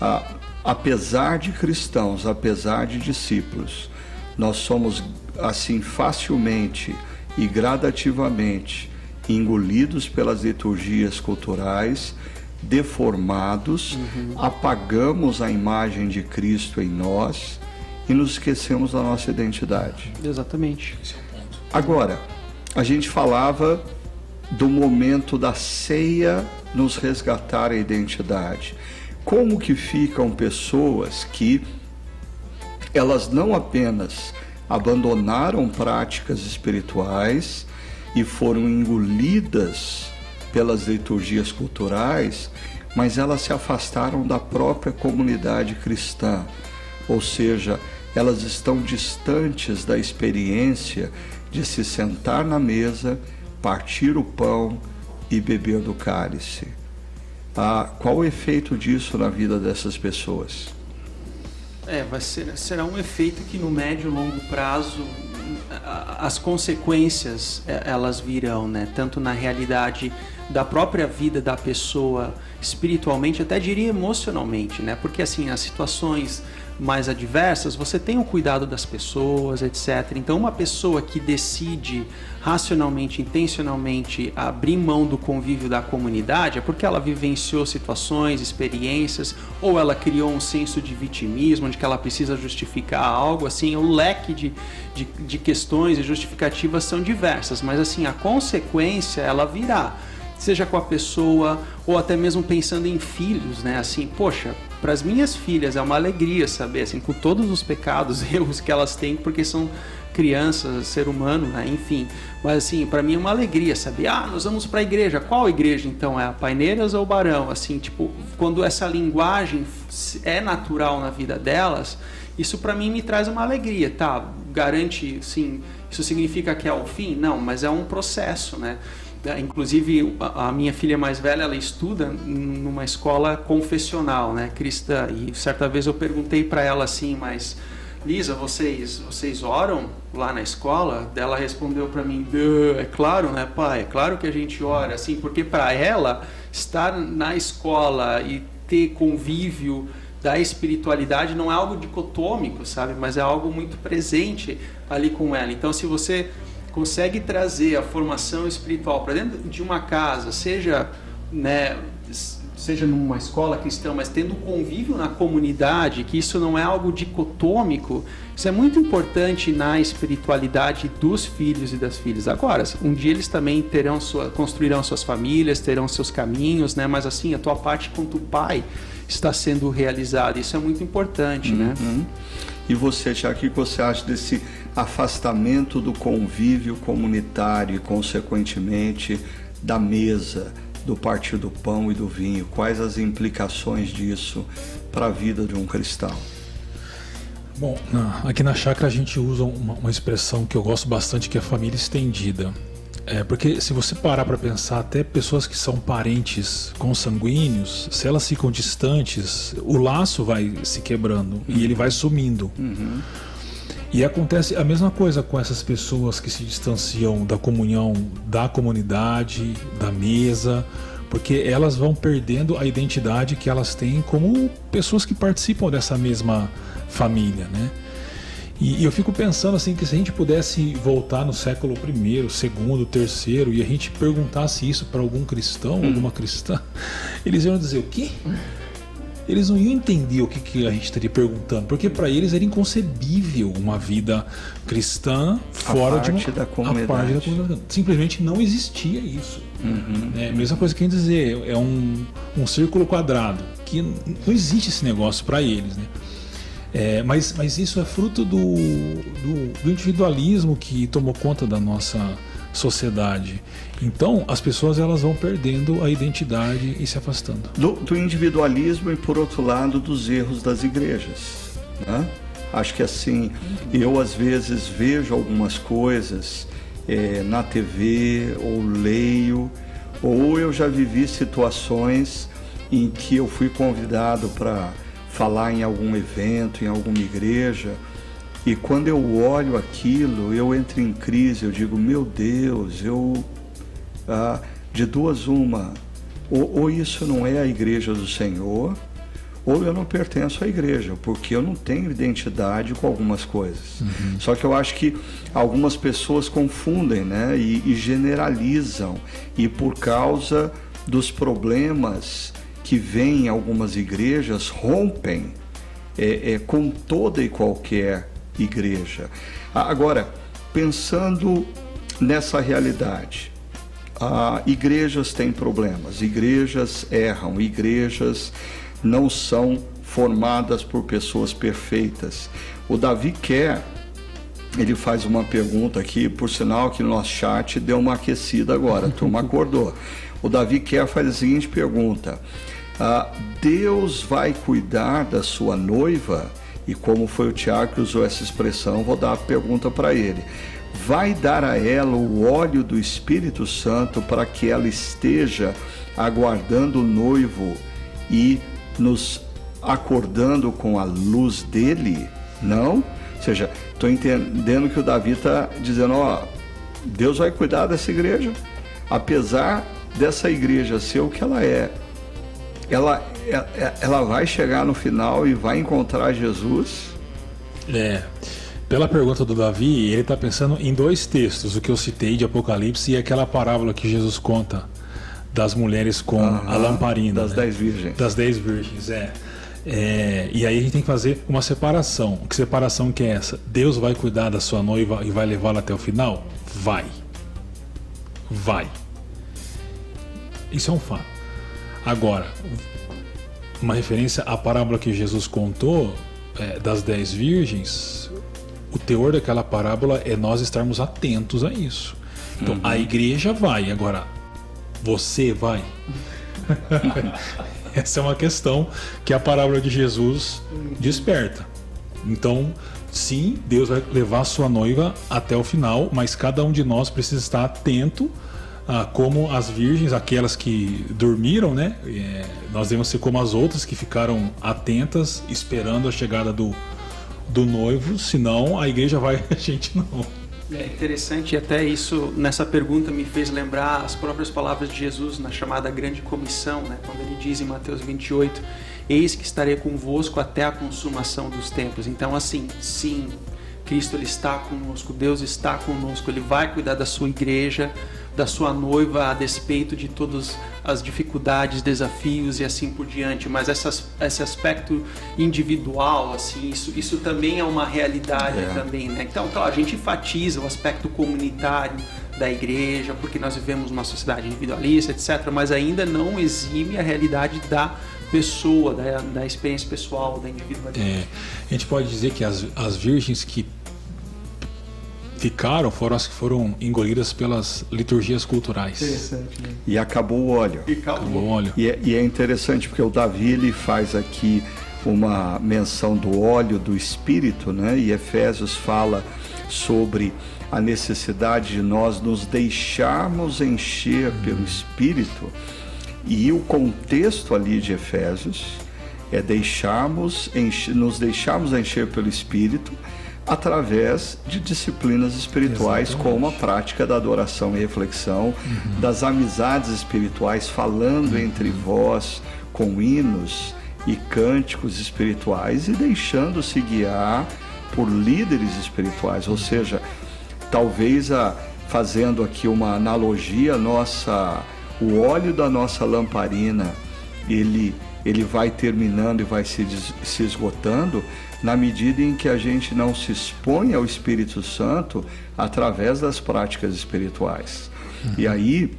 Speaker 1: a, apesar de cristãos, apesar de discípulos, nós somos assim facilmente e gradativamente engolidos pelas liturgias culturais, deformados, uhum. apagamos a imagem de Cristo em nós e nos esquecemos da nossa identidade.
Speaker 2: Exatamente.
Speaker 1: Agora, a gente falava do momento da ceia nos resgatar a identidade. Como que ficam pessoas que elas não apenas abandonaram práticas espirituais e foram engolidas pelas liturgias culturais, mas elas se afastaram da própria comunidade cristã, ou seja, elas estão distantes da experiência de se sentar na mesa partir o pão e beber do cálice. Ah, qual o efeito disso na vida dessas pessoas?
Speaker 2: É, vai ser, será um efeito que no médio e longo prazo as consequências é, elas virão, né? Tanto na realidade da própria vida da pessoa espiritualmente, até diria emocionalmente, né? Porque assim, as situações mais adversas, você tem o cuidado das pessoas, etc. Então, uma pessoa que decide racionalmente, intencionalmente abrir mão do convívio da comunidade é porque ela vivenciou situações, experiências, ou ela criou um senso de vitimismo, onde que ela precisa justificar algo. Assim, o leque de, de, de questões e justificativas são diversas, mas assim, a consequência ela virá seja com a pessoa ou até mesmo pensando em filhos, né? Assim, poxa, para as minhas filhas é uma alegria saber, assim, com todos os pecados, erros que elas têm, porque são crianças, ser humano, né? enfim. Mas assim, para mim é uma alegria saber, ah, nós vamos para a igreja. Qual igreja então é? A Paineiras ou Barão? Assim, tipo, quando essa linguagem é natural na vida delas, isso para mim me traz uma alegria, tá? Garante, sim, isso significa que é o fim? Não, mas é um processo, né? É, inclusive a, minha filha mais velha ela estuda numa escola confessional, né, cristã. E certa vez eu perguntei para ela assim, mas Lisa, vocês vocês oram lá na escola? Ela respondeu para mim, é claro, né, pai? É claro que a gente ora, assim, porque para ela estar na escola e ter convívio da espiritualidade não é algo dicotômico, sabe? Mas é algo muito presente ali com ela. Então, se você consegue trazer a formação espiritual para dentro de uma casa, seja, né, seja numa escola cristã, mas tendo convívio na comunidade, que isso não é algo dicotômico, isso é muito importante na espiritualidade dos filhos e das filhas. Agora, um dia eles também terão sua, construirão suas famílias, terão seus caminhos, né? Mas assim, a tua parte quanto pai está sendo realizada. Isso é muito importante, né? uhum. né?
Speaker 1: E você, Tiago, o que você acha desse afastamento do convívio comunitário e, consequentemente, da mesa, do partir do pão e do vinho? Quais as implicações disso para a vida de um cristão?
Speaker 3: Bom, aqui na chácara a gente usa uma, uma expressão que eu gosto bastante, que é família estendida. É, porque se você parar para pensar, até pessoas que são parentes consanguíneos, se elas ficam distantes, o laço vai se quebrando uhum. e ele vai sumindo. Uhum. E acontece a mesma coisa com essas pessoas que se distanciam da comunhão da comunidade, da mesa, porque elas vão perdendo a identidade que elas têm como pessoas que participam dessa mesma família, né? E, eu fico pensando assim que se a gente pudesse voltar no século I, segundo, terceiro, e a gente perguntasse isso para algum cristão, hum. alguma cristã, eles iam dizer o quê? eles não iam entender o que, que a gente estaria perguntando, porque para eles era inconcebível uma vida cristã fora de uma,
Speaker 1: da comunidade. A parte da comunidade.
Speaker 3: Simplesmente não existia isso. Uhum. É a mesma coisa que quem dizer, é um, um círculo quadrado, que não existe esse negócio para eles. Né? É, mas, mas isso é fruto do, do, do individualismo que tomou conta da nossa sociedade. Então, as pessoas elas vão perdendo a identidade e se afastando.
Speaker 1: Do, do individualismo e, por outro lado, dos erros das igrejas. Né? Acho que assim, eu às vezes vejo algumas coisas é, na TV ou leio, ou eu já vivi situações em que eu fui convidado para falar em algum evento, em alguma igreja, e quando eu olho aquilo, eu entro em crise, eu digo, meu Deus, eu. Ah, de duas, uma, ou, ou isso não é a igreja do Senhor, ou eu não pertenço à igreja, porque eu não tenho identidade com algumas coisas. Uhum. Só que eu acho que algumas pessoas confundem né, e, e generalizam, e por causa dos problemas que vêm em algumas igrejas, rompem é, é, com toda e qualquer igreja. Agora, pensando nessa realidade, igrejas têm problemas, igrejas erram, igrejas não são formadas por pessoas perfeitas. O Davi quer, ele faz uma pergunta aqui, por sinal que no nosso chat deu uma aquecida agora, a turma acordou. O Davi quer faz a seguinte pergunta: ah, Deus vai cuidar da sua noiva? E como foi o Tiago que usou essa expressão, vou dar a pergunta para ele. Vai dar a ela o óleo do Espírito Santo para que ela esteja aguardando o noivo e nos acordando com a luz dele? Não? Ou seja, estou entendendo que o Davi está dizendo: ó, Deus vai cuidar dessa igreja, apesar dessa igreja ser o que ela é, ela, é, é, ela vai chegar no final e vai encontrar Jesus?
Speaker 3: É. Pela pergunta do Davi, ele está pensando em dois textos, o que eu citei de Apocalipse e aquela parábola que Jesus conta das mulheres com a lamparina.
Speaker 1: Das né? dez virgens.
Speaker 3: Das dez virgens, é. é. E aí a gente tem que fazer uma separação. Que separação que é essa? Deus vai cuidar da sua noiva e vai levá-la até o final? Vai. Vai. Isso é um fato. Agora, uma referência à parábola que Jesus contou é, das dez virgens, o teor daquela parábola é nós estarmos atentos a isso. Então, uhum. a igreja vai, agora, você vai? Essa é uma questão que a parábola de Jesus desperta. Então, sim, Deus vai levar a sua noiva até o final, mas cada um de nós precisa estar atento ah, como as virgens, aquelas que dormiram, né? É, nós devemos ser como as outras que ficaram atentas, esperando a chegada do, do noivo, senão a igreja vai, a gente não.
Speaker 2: É interessante, e até isso nessa pergunta me fez lembrar as próprias palavras de Jesus na chamada Grande Comissão, né? quando ele diz em Mateus 28: Eis que estarei convosco até a consumação dos tempos. Então, assim, sim, Cristo ele está conosco, Deus está conosco, ele vai cuidar da sua igreja, da sua noiva a despeito de todas as dificuldades, desafios e assim por diante. Mas essas, esse aspecto individual, assim, isso, isso também é uma realidade é. também, né? Então, claro, a gente enfatiza o aspecto comunitário da igreja, porque nós vivemos numa sociedade individualista, etc. Mas ainda não exime a realidade da pessoa, da, da experiência pessoal, da individualidade.
Speaker 3: É, a gente pode dizer que as, as virgens que ficaram foram as que foram engolidas pelas liturgias culturais.
Speaker 1: Interessante. Né? E acabou o óleo.
Speaker 2: E acabou, acabou o óleo.
Speaker 1: E é, e é, interessante porque o Davi ele faz aqui uma menção do óleo do Espírito, né? E Efésios fala sobre a necessidade de nós nos deixarmos encher pelo Espírito. E o contexto ali de Efésios é deixarmos, encher, nos deixarmos encher pelo Espírito através de disciplinas espirituais Exatamente. como a prática da adoração e reflexão, uhum. das amizades espirituais, falando uhum. entre vós com hinos e cânticos espirituais e deixando-se guiar por líderes espirituais, ou seja, talvez a, fazendo aqui uma analogia, nossa o óleo da nossa lamparina, ele ele vai terminando e vai se, se esgotando, na medida em que a gente não se expõe ao Espírito Santo através das práticas espirituais. Uhum. E aí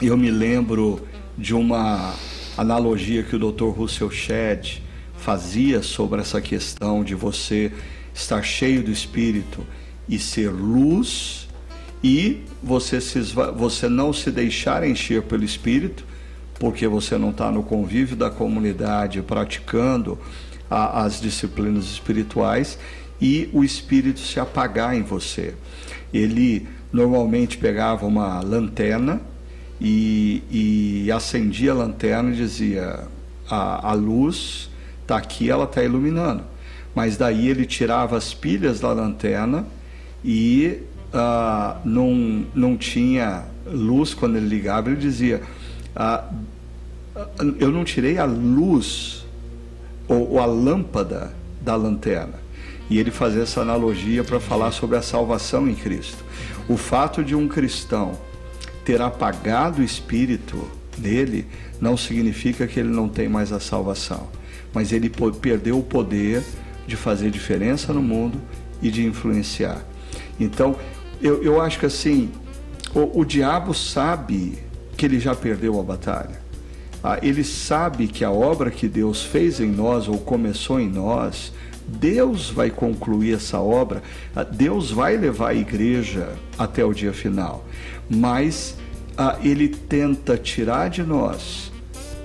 Speaker 1: eu me lembro de uma analogia que o Dr. Russell Shedd fazia sobre essa questão de você estar cheio do Espírito e ser luz e você, se, você não se deixar encher pelo Espírito, porque você não está no convívio da comunidade praticando a, as disciplinas espirituais e o espírito se apagar em você. Ele normalmente pegava uma lanterna e, e acendia a lanterna e dizia: a, a luz está aqui, ela está iluminando. Mas daí ele tirava as pilhas da lanterna e não, não tinha luz quando ele ligava. Ele dizia: uh, Eu não tirei a luz ou, ou a lâmpada da lanterna. E ele fazia essa analogia para falar sobre a salvação em Cristo. O fato de um cristão ter apagado o espírito dele não significa que ele não tem mais a salvação, mas ele perdeu o poder de fazer diferença no mundo e de influenciar. Então, eu, eu acho que assim, o, o diabo sabe que ele já perdeu a batalha ele sabe que a obra que Deus fez em nós ou começou em nós, Deus vai concluir essa obra, ah, Deus vai levar a igreja até o dia final, mas ah, ele tenta tirar de nós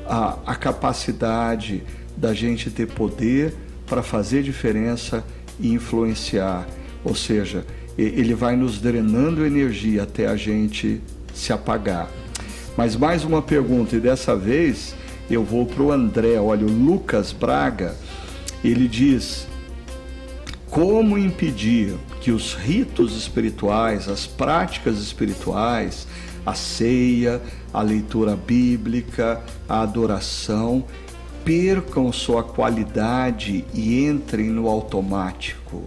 Speaker 1: a capacidade da gente ter poder para fazer diferença e influenciar, ou seja, ele vai nos drenando energia até a gente se apagar. Mas mais uma pergunta, e dessa vez eu vou para o André. Olha, o Lucas Braga, ele diz: como impedir que os ritos espirituais, as práticas espirituais, a ceia, a leitura bíblica, a adoração, percam sua qualidade e entrem no automático?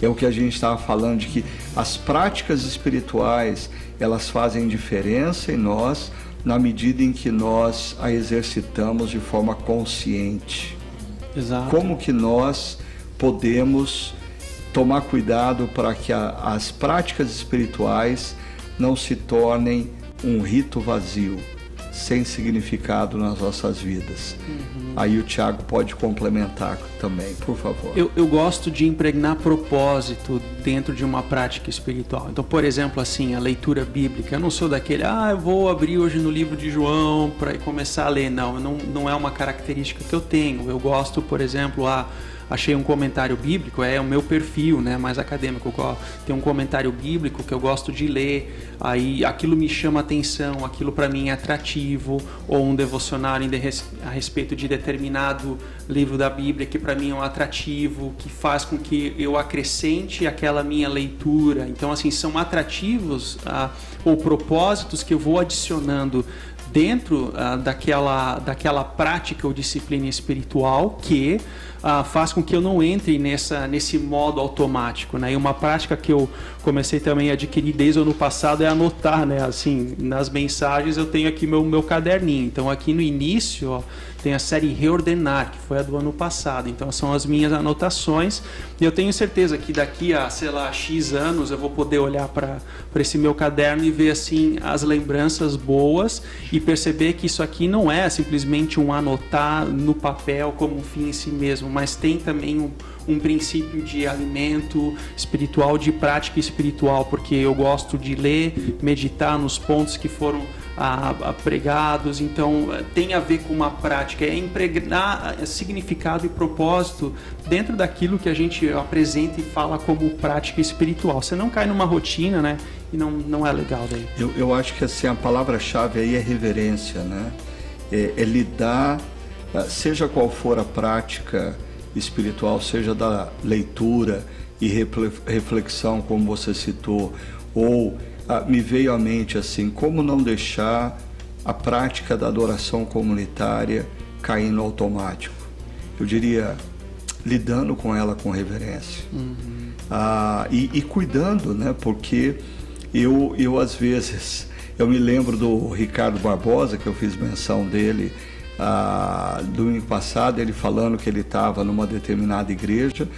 Speaker 1: É o que a gente estava falando de que as práticas espirituais elas fazem diferença em nós na medida em que nós a exercitamos de forma consciente.
Speaker 2: Exato.
Speaker 1: Como que nós podemos tomar cuidado para que a, as práticas espirituais não se tornem um rito vazio, sem significado nas nossas vidas. Uhum. Aí o Tiago pode complementar também, por favor.
Speaker 2: Eu, eu gosto de impregnar propósito dentro de uma prática espiritual. Então, por exemplo, assim, a leitura bíblica. Eu não sou daquele, ah, eu vou abrir hoje no livro de João para começar a ler. Não, não, não é uma característica que eu tenho. Eu gosto, por exemplo, a achei um comentário bíblico, é o meu perfil, né, mais acadêmico, tem um comentário bíblico que eu gosto de ler, aí aquilo me chama atenção, aquilo para mim é atrativo, ou um devocionário a respeito de determinado livro da Bíblia que para mim é um atrativo, que faz com que eu acrescente aquela minha leitura. Então, assim, são atrativos ah, ou propósitos que eu vou adicionando dentro uh, daquela, daquela prática ou disciplina espiritual que uh, faz com que eu não entre nessa, nesse modo automático. Né? E uma prática que eu comecei também a adquirir desde o ano passado é anotar, né? assim, nas mensagens eu tenho aqui meu, meu caderninho. Então aqui no início, ó, tem a série Reordenar, que foi a do ano passado. Então são as minhas anotações. E eu tenho certeza que daqui a, sei lá, X anos eu vou poder olhar para esse meu caderno e ver assim as lembranças boas e perceber que isso aqui não é simplesmente um anotar no papel como um fim em si mesmo, mas tem também um, um princípio de alimento espiritual, de prática espiritual, porque eu gosto de ler, meditar nos pontos que foram a, a pregados, então eh, tem a ver com uma prática, é impregnar eh, significado e propósito dentro daquilo que a gente apresenta e fala como prática espiritual. Você não cai numa rotina, né? E não, não é legal daí.
Speaker 1: Eu, eu acho que assim, a palavra-chave aí é reverência, né? É, é lidar, seja qual for a prática espiritual, seja da leitura e reflexão, como você citou, ou ah, me veio à mente assim, como não deixar a prática da adoração comunitária cair no automático? Eu diria, lidando com ela com reverência. Uhum. Ah, e, e, cuidando, né? Porque eu, eu às vezes, eu me lembro do Ricardo Barbosa, que eu fiz menção dele ah, domingo passado, ele falando que ele estava numa determinada igreja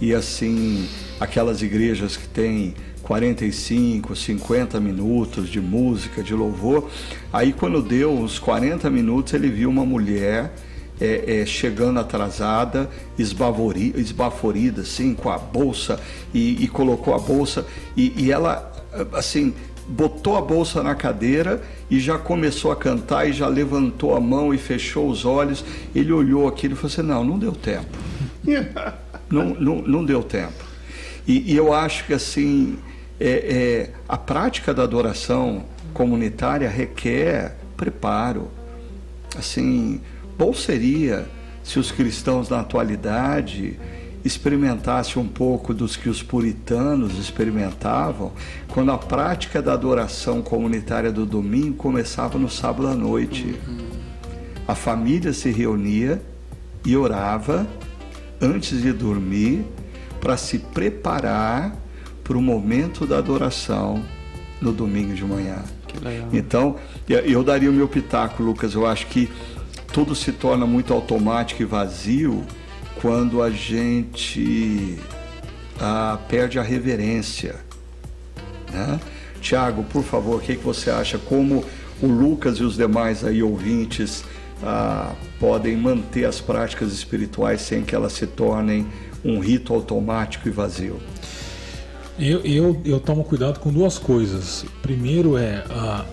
Speaker 1: e assim, aquelas igrejas que tem 45, 50 minutos de música, de louvor. Aí, quando deu uns 40 minutos, ele viu uma mulher é, é, chegando atrasada, esbaforida, assim, com a bolsa, e, e colocou a bolsa, e, e ela, assim, botou a bolsa na cadeira e já começou a cantar e já levantou a mão e fechou os olhos. Ele olhou aquilo e falou assim: não, não deu tempo. não, não, não deu tempo. E, e eu acho que assim é, é, a prática da adoração comunitária requer preparo. Assim, bom seria se os cristãos na atualidade experimentassem um pouco dos que os puritanos experimentavam quando a prática da adoração comunitária do domingo começava no sábado à noite. Uhum. A família se reunia e orava antes de dormir para se preparar para o momento da adoração no domingo de manhã. Então, eu daria o meu pitaco, Lucas. Eu acho que tudo se torna muito automático e vazio quando a gente ah, perde a reverência. Né? Tiago, por favor, o que, que você acha? Como o Lucas e os demais aí ouvintes ah, podem manter as práticas espirituais sem que elas se tornem um rito automático e vazio?
Speaker 3: Eu, eu, eu tomo cuidado com duas coisas. Primeiro é uh,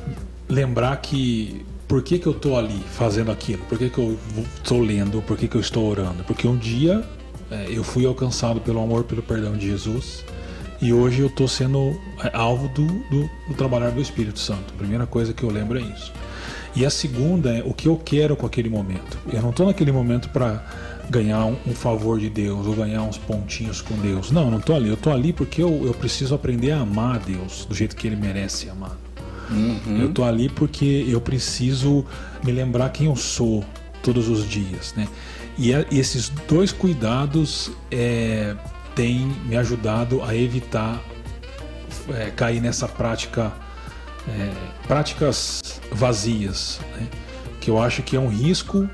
Speaker 3: lembrar que por que, que eu estou ali fazendo aquilo? Por que, que eu estou lendo? Por que, que eu estou orando? Porque um dia é, eu fui alcançado pelo amor, pelo perdão de Jesus e hoje eu estou sendo é, alvo do, do, do trabalhar do Espírito Santo. A primeira coisa que eu lembro é isso. E a segunda é o que eu quero com aquele momento. Eu não estou naquele momento para ganhar um, um, favor de Deus ou ganhar uns pontinhos com Deus. Não, eu não estou ali. Eu estou ali porque eu, eu preciso aprender a amar Deus do jeito que Ele merece amar. Uhum. Eu estou ali porque eu preciso me lembrar quem eu sou todos os dias, né? E, a, e esses dois cuidados é, têm me ajudado a evitar é, cair nessa prática, é, práticas vazias, né? que eu acho que é um risco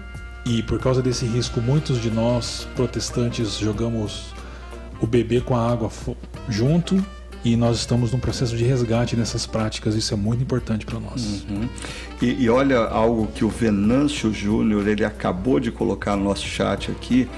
Speaker 3: e por causa desse risco muitos de nós protestantes jogamos o bebê com a água junto e nós estamos num processo de resgate nessas práticas, isso é muito importante para nós.
Speaker 1: Uhum. E, e, olha algo que o Venâncio Júnior ele acabou de colocar no nosso chat aqui.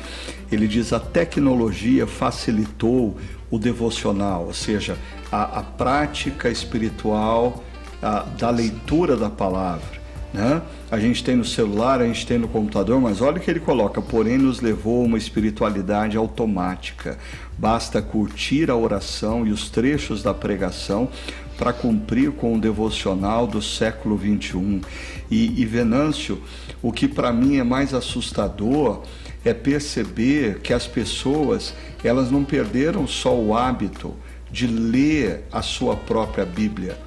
Speaker 1: Ele diz a tecnologia facilitou o devocional, ou seja, a, a prática espiritual a, da leitura da palavra. Né? A gente tem no celular, a gente tem no computador, mas olha o que ele coloca: porém, nos levou a uma espiritualidade automática. Basta curtir a oração e os trechos da pregação para cumprir com o devocional do século 21. E, e Venâncio, o que para mim é mais assustador é perceber que as pessoas elas não perderam só o hábito de ler a sua própria Bíblia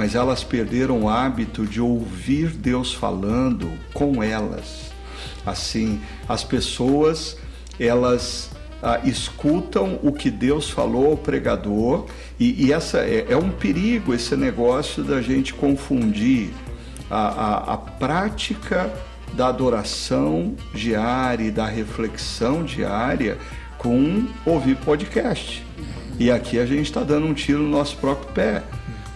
Speaker 1: mas elas perderam o hábito de ouvir Deus falando com elas. Assim, as pessoas elas ah, escutam o que Deus falou ao pregador e, e essa é, é, um perigo esse negócio da gente confundir a, a, a prática da adoração diária e da reflexão diária com ouvir podcast. E aqui a gente está dando um tiro no nosso próprio pé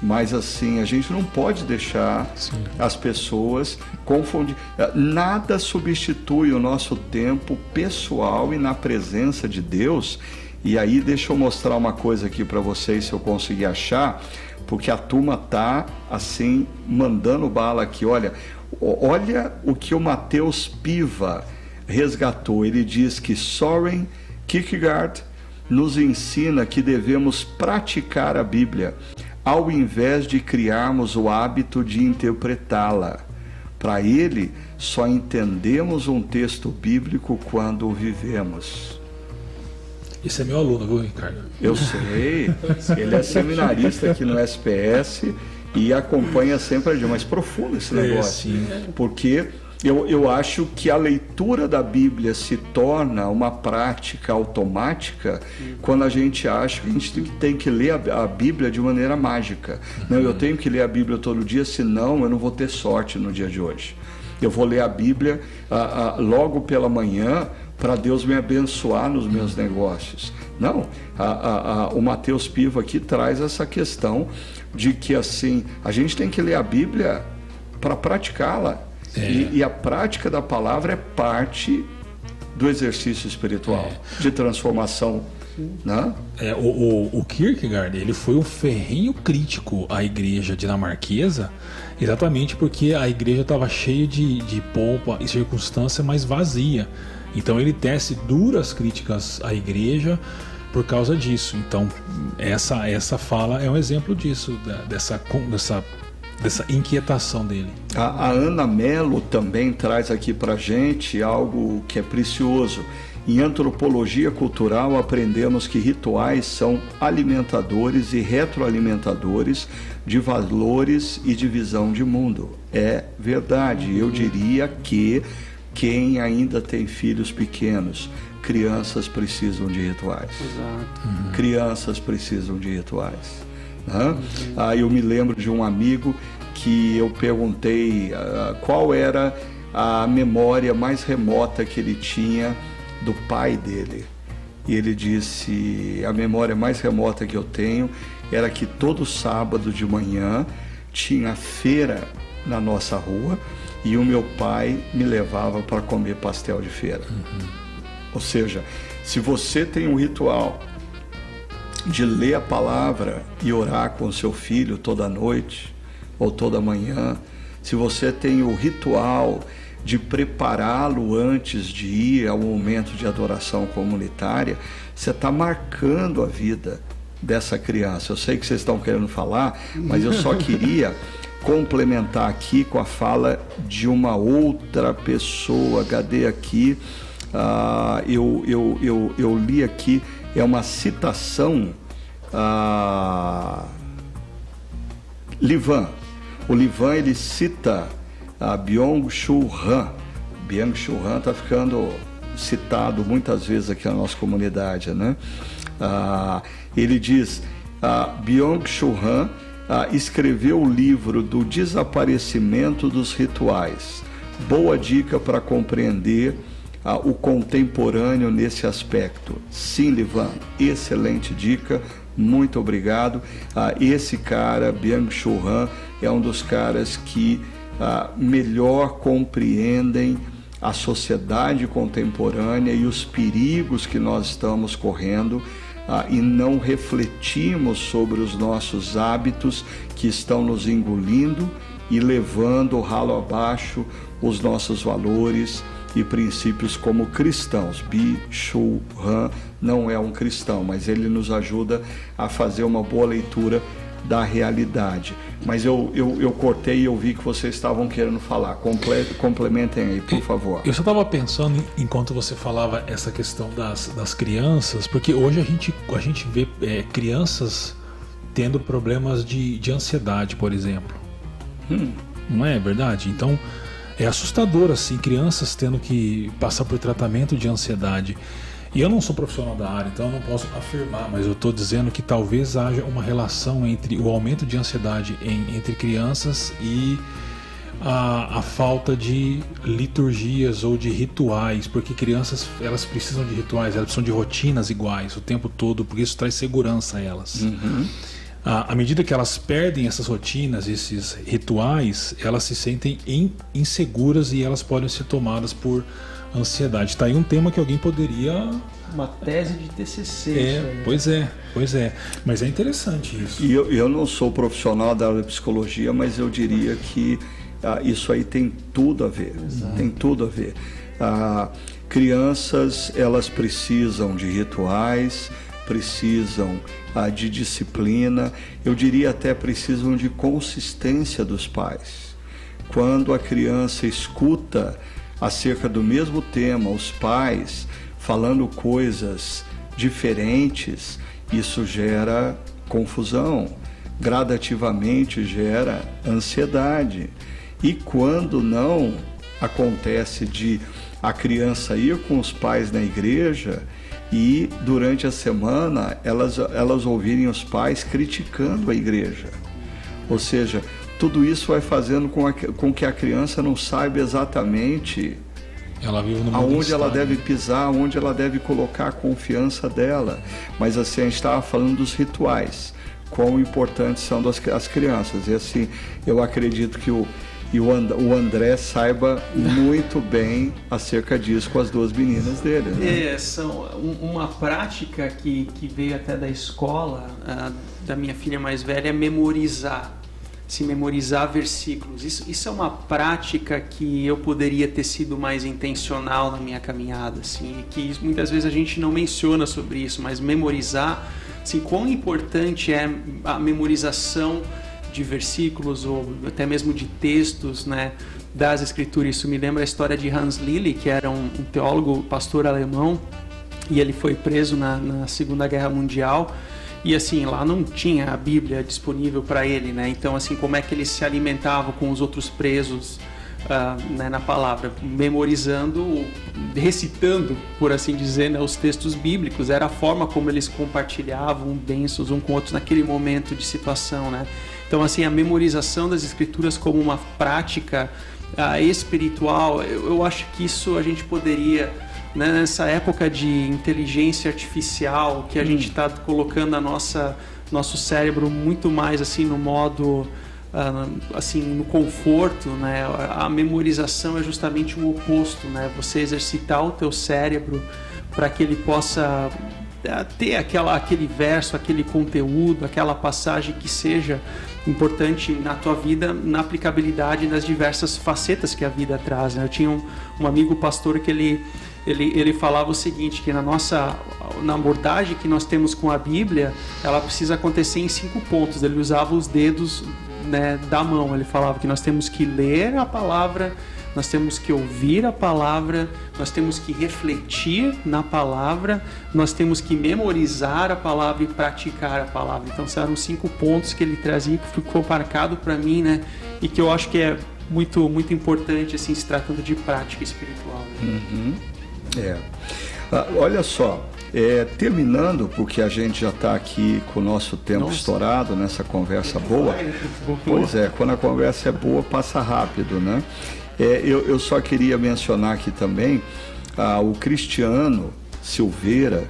Speaker 1: mas assim, a gente não pode deixar Sim. as pessoas confundir. Nada substitui o nosso tempo pessoal e na presença de Deus. E aí deixa eu mostrar uma coisa aqui para vocês se eu conseguir achar, porque a turma tá assim mandando bala aqui. Olha, olha o que o Mateus Piva resgatou. Ele diz que Soren Kierkegaard nos ensina que devemos praticar a Bíblia ao invés de criarmos o hábito de interpretá-la. Para ele, só entendemos um texto bíblico quando o vivemos.
Speaker 3: Esse é meu aluno, viu, Ricardo?
Speaker 1: Eu sei. Ele é seminarista aqui no SPS e acompanha sempre a mais profundo esse é, negócio. É, porque eu, eu acho que a leitura da Bíblia se torna uma prática automática quando a gente acha que a gente tem que ler a, a Bíblia de maneira mágica. Não, eu tenho que ler a Bíblia todo dia, senão eu não vou ter sorte no dia de hoje. Eu vou ler a Bíblia a, a, logo pela manhã para Deus me abençoar nos meus negócios. Não, o Mateus Piva aqui traz essa questão de que assim a gente tem que ler a Bíblia para praticá-la. É. E, e, a prática da palavra é parte do exercício espiritual, é. de transformação. Né?
Speaker 3: É, o, o, o, Kierkegaard ele foi um ferrenho crítico à igreja dinamarquesa, exatamente porque a igreja estava cheia de, de pompa e circunstância, mas vazia. Então ele tece duras críticas à igreja por causa disso. Então essa essa fala é um exemplo disso, dessa, dessa dessa inquietação dele.
Speaker 1: A, a Ana Mello também traz aqui para gente algo que é precioso. Em antropologia cultural, aprendemos que rituais são alimentadores e retroalimentadores de valores e de visão de mundo. É verdade. Eu diria que quem ainda tem filhos pequenos, crianças precisam de rituais. Exato. Uhum. Crianças precisam de rituais. Né? Ah, eu me lembro de um amigo que eu perguntei uh, qual era a memória mais remota que ele tinha do pai dele. E ele disse: a memória mais remota que eu tenho era que todo sábado de manhã tinha feira na nossa rua e o meu pai me levava para comer pastel de feira. Uhum. Ou seja, se você tem um ritual de ler a palavra e orar com seu filho toda noite ou toda manhã, se você tem o ritual de prepará-lo antes de ir ao momento de adoração comunitária, você está marcando a vida dessa criança. Eu sei que vocês estão querendo falar, mas eu só queria complementar aqui com a fala de uma outra pessoa. Cadê aqui? Uh, eu, eu, eu, eu li aqui é uma citação a Livan. O Livan ele cita a Byung-Chul Han. Byung-Chul Han está ficando citado muitas vezes aqui na nossa comunidade, né? Ah, ele diz, ah, Byung-Chul Han ah, escreveu o livro do desaparecimento dos rituais. Boa dica para compreender ah, o contemporâneo nesse aspecto. Sim, Livan, excelente dica. Muito obrigado. Ah, esse cara, Byung Han, é um dos caras que ah, melhor compreendem a sociedade contemporânea e os perigos que nós estamos correndo ah, e não refletimos sobre os nossos hábitos que estão nos engolindo e levando ralo abaixo os nossos valores e princípios como cristãos. Bi Shu Han não é um cristão, mas ele nos ajuda a fazer uma boa leitura da realidade. Mas eu, eu, eu cortei e eu vi que vocês estavam querendo falar. Comple complementem aí, por favor.
Speaker 3: Eu só estava pensando, enquanto você falava essa questão das, das crianças, porque hoje a gente, a gente vê é, crianças tendo problemas de, de ansiedade, por exemplo. Hum. Não é verdade? Então é assustador assim, crianças tendo que passar por tratamento de ansiedade. E eu não sou profissional da área, então eu não posso afirmar, mas eu estou dizendo que talvez haja uma relação entre o aumento de ansiedade em, entre crianças e a, a, falta de liturgias ou de rituais, porque crianças elas precisam de rituais, elas precisam de rotinas iguais o tempo todo, porque isso traz segurança a elas. Uhum. À medida que elas perdem essas rotinas, esses rituais, elas se sentem inseguras e elas podem ser tomadas por ansiedade. Está aí um tema que alguém poderia.
Speaker 2: Uma tese de TCC.
Speaker 3: É, pois é, pois é. Mas é interessante isso.
Speaker 1: E eu, eu não sou profissional da área de psicologia, mas eu diria que ah, isso aí tem tudo a ver. Exato. Tem tudo a ver. Ah, crianças, elas precisam de rituais, precisam ah, de disciplina, eu diria até precisam de consistência dos pais. Quando a criança escuta acerca do mesmo tema, os pais falando coisas diferentes, isso gera confusão, gradativamente gera ansiedade. E quando não acontece de a criança ir com os pais na igreja e durante a semana elas, elas ouvirem os pais criticando a igreja. Ou seja, tudo isso vai fazendo com, a, com que a criança não saiba exatamente
Speaker 3: ela
Speaker 1: aonde ela deve pisar, onde ela deve colocar a confiança dela. Mas assim, a gente estava falando dos rituais, quão importantes são as, as crianças. E assim, eu acredito que o, e o, André saiba muito bem acerca disso com as duas meninas dele.
Speaker 2: Né? É, são uma prática que, que veio até da escola, da minha filha mais velha, é memorizar se memorizar versículos. Isso, isso é uma prática que eu poderia ter sido mais intencional na minha caminhada, assim, que muitas vezes a gente não menciona sobre isso, mas memorizar, assim, quão importante é a memorização de versículos ou até mesmo de textos, né, das escrituras. Isso me lembra a história de Hans Lilly, que era um, um teólogo, pastor alemão, e ele foi preso na, na Segunda Guerra Mundial e assim, lá não tinha a Bíblia disponível para ele, né? Então, assim, como é que ele se alimentava com os outros presos uh, né, na palavra? Memorizando, recitando, por assim dizer, né, os textos bíblicos. Era a forma como eles compartilhavam bênçãos um com outros naquele momento de situação, né? Então, assim, a memorização das escrituras como uma prática uh, espiritual, eu, eu acho que isso a gente poderia né, nessa época de inteligência artificial que a hum. gente está colocando a nossa nosso cérebro muito mais assim no modo uh, assim no conforto né a memorização é justamente o oposto né você exercitar o teu cérebro para que ele possa uh, ter aquela aquele verso aquele conteúdo aquela passagem que seja importante na tua vida na aplicabilidade das diversas facetas que a vida traz né? eu tinha um, um amigo pastor que ele ele, ele falava o seguinte, que na nossa na abordagem que nós temos com a Bíblia, ela precisa acontecer em cinco pontos. Ele usava os dedos né, da mão. Ele falava que nós temos que ler a palavra, nós temos que ouvir a palavra, nós temos que refletir na palavra, nós temos que memorizar a palavra e praticar a palavra. Então, eram cinco pontos que ele trazia, que ficou marcado para mim, né? E que eu acho que é muito, muito importante, assim, se tratando de prática espiritual.
Speaker 1: Né? Uhum. É. Ah, olha só, é, terminando, porque a gente já está aqui com o nosso tempo Nossa. estourado nessa conversa boa. Pois é, quando a conversa é boa, passa rápido, né? É, eu, eu, só queria mencionar aqui também ah, o Cristiano Silveira.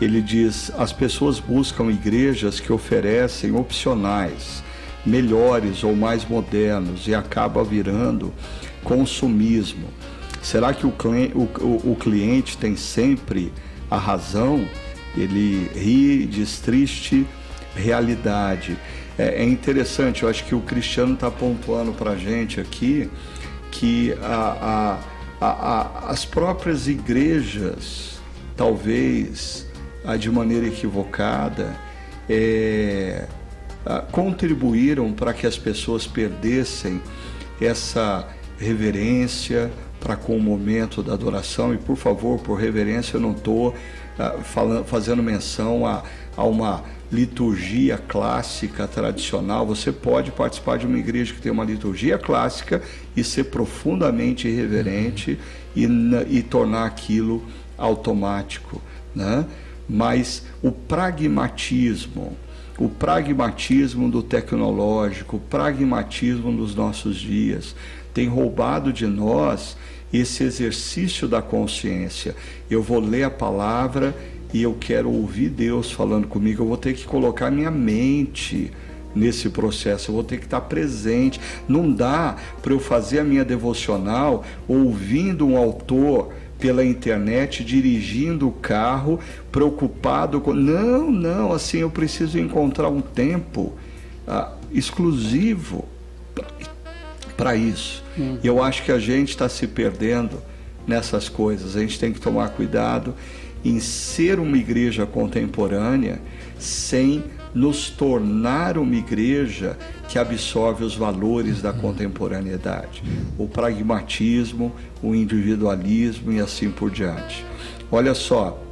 Speaker 1: Ele diz: as pessoas buscam igrejas que oferecem opcionais, melhores ou mais modernos, e acaba virando consumismo. Será que o o, o cliente tem sempre a razão? ele ri, diz triste realidade. É, é interessante, eu acho que o Cristiano está pontuando para a gente aqui que a, a, a, as próprias igrejas, talvez de maneira equivocada, é, contribuíram para que as pessoas perdessem essa reverência para com o momento da adoração. E por favor, por reverência, eu não estou uh, fazendo menção a, a uma liturgia clássica tradicional. Você pode participar de uma igreja que tem uma liturgia clássica e ser profundamente irreverente e, e tornar aquilo automático. Né? Mas o pragmatismo, o pragmatismo do tecnológico, o pragmatismo dos nossos dias, tem roubado de nós esse exercício da consciência. Eu vou ler a palavra e eu quero ouvir Deus falando comigo, eu vou ter que colocar minha mente nesse processo, eu vou ter que estar presente. Não dá para eu fazer a minha devocional ouvindo um autor pela internet, dirigindo o carro, preocupado com. Não, não, assim, eu preciso encontrar um tempo ah, exclusivo para isso. Hum. Eu acho que a gente está se perdendo nessas coisas, a gente tem que tomar cuidado em ser uma igreja contemporânea sem nos tornar uma igreja que absorve os valores da contemporaneidade, o pragmatismo, o individualismo e assim por diante. Olha só,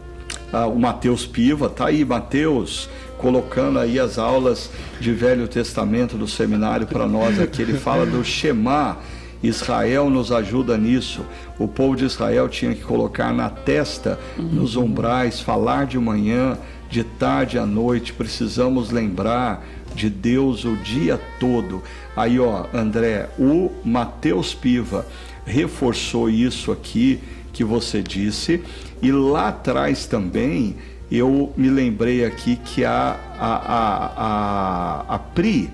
Speaker 1: ah, o Mateus Piva, tá aí, Mateus, colocando aí as aulas de Velho Testamento do seminário para nós aqui. Ele fala do Shema Israel nos ajuda nisso. O povo de Israel tinha que colocar na testa, nos umbrais, falar de manhã, de tarde à noite. Precisamos lembrar de Deus o dia todo. Aí, ó, André, o Mateus Piva reforçou isso aqui que você disse, e lá atrás também eu me lembrei aqui que a, a, a, a, a Pri,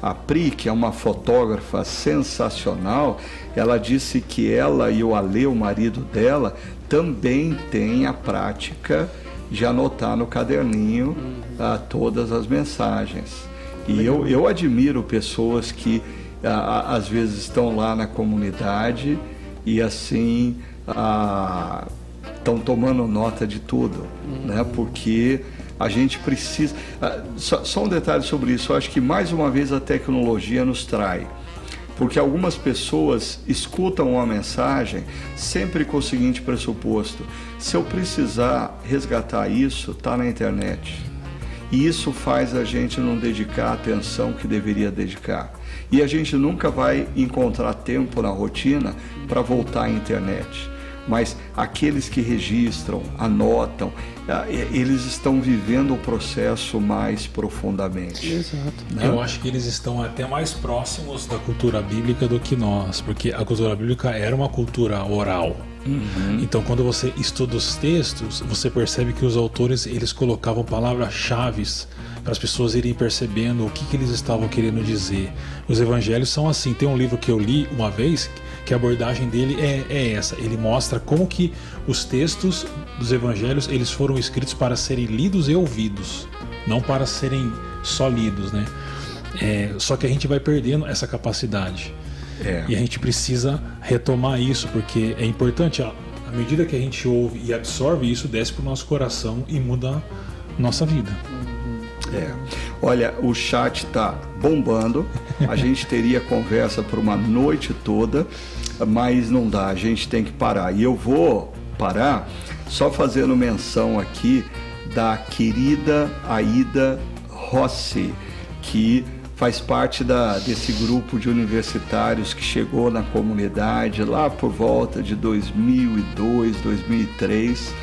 Speaker 1: a Pri, que é uma fotógrafa sensacional, ela disse que ela e o Ale, o marido dela, também têm a prática de anotar no caderninho uhum. ah, todas as mensagens. E eu, eu admiro pessoas que ah, às vezes estão lá na comunidade e assim ah, estão tomando nota de tudo, uhum. né? Porque a gente precisa. Só, só um detalhe sobre isso. Eu acho que mais uma vez a tecnologia nos trai. Porque algumas pessoas escutam uma mensagem sempre com o seguinte pressuposto: se eu precisar resgatar isso, está na internet. E isso faz a gente não dedicar a atenção que deveria dedicar. E a gente nunca vai encontrar tempo na rotina para voltar à internet mas aqueles que registram, anotam, ah, eles estão vivendo o processo mais profundamente.
Speaker 3: Exato. Né? Eu acho que eles estão até mais próximos da cultura bíblica do que nós, porque a cultura bíblica era uma cultura oral. Uhum. Então, quando você estuda os textos, você percebe que os autores eles colocavam palavras-chave para as pessoas irem percebendo o que, que eles estavam querendo dizer. Os evangelhos são assim. Tem um livro que eu li uma vez que a abordagem dele é, é essa. Ele mostra como que os textos dos evangelhos eles foram escritos para serem lidos e ouvidos, não para serem só lidos, né? É, só que a gente vai perdendo essa capacidade. É. E a gente precisa retomar isso, porque é importante, à medida que a gente ouve e absorve isso, desce para o nosso coração e muda nossa vida.
Speaker 1: É. Olha, o chat está bombando. A gente teria conversa por uma noite toda, mas não dá. A gente tem que parar. E eu vou parar só fazendo menção aqui da querida Aida Rossi, que faz parte da, desse grupo de universitários que chegou na comunidade lá por volta de 2002, 2003.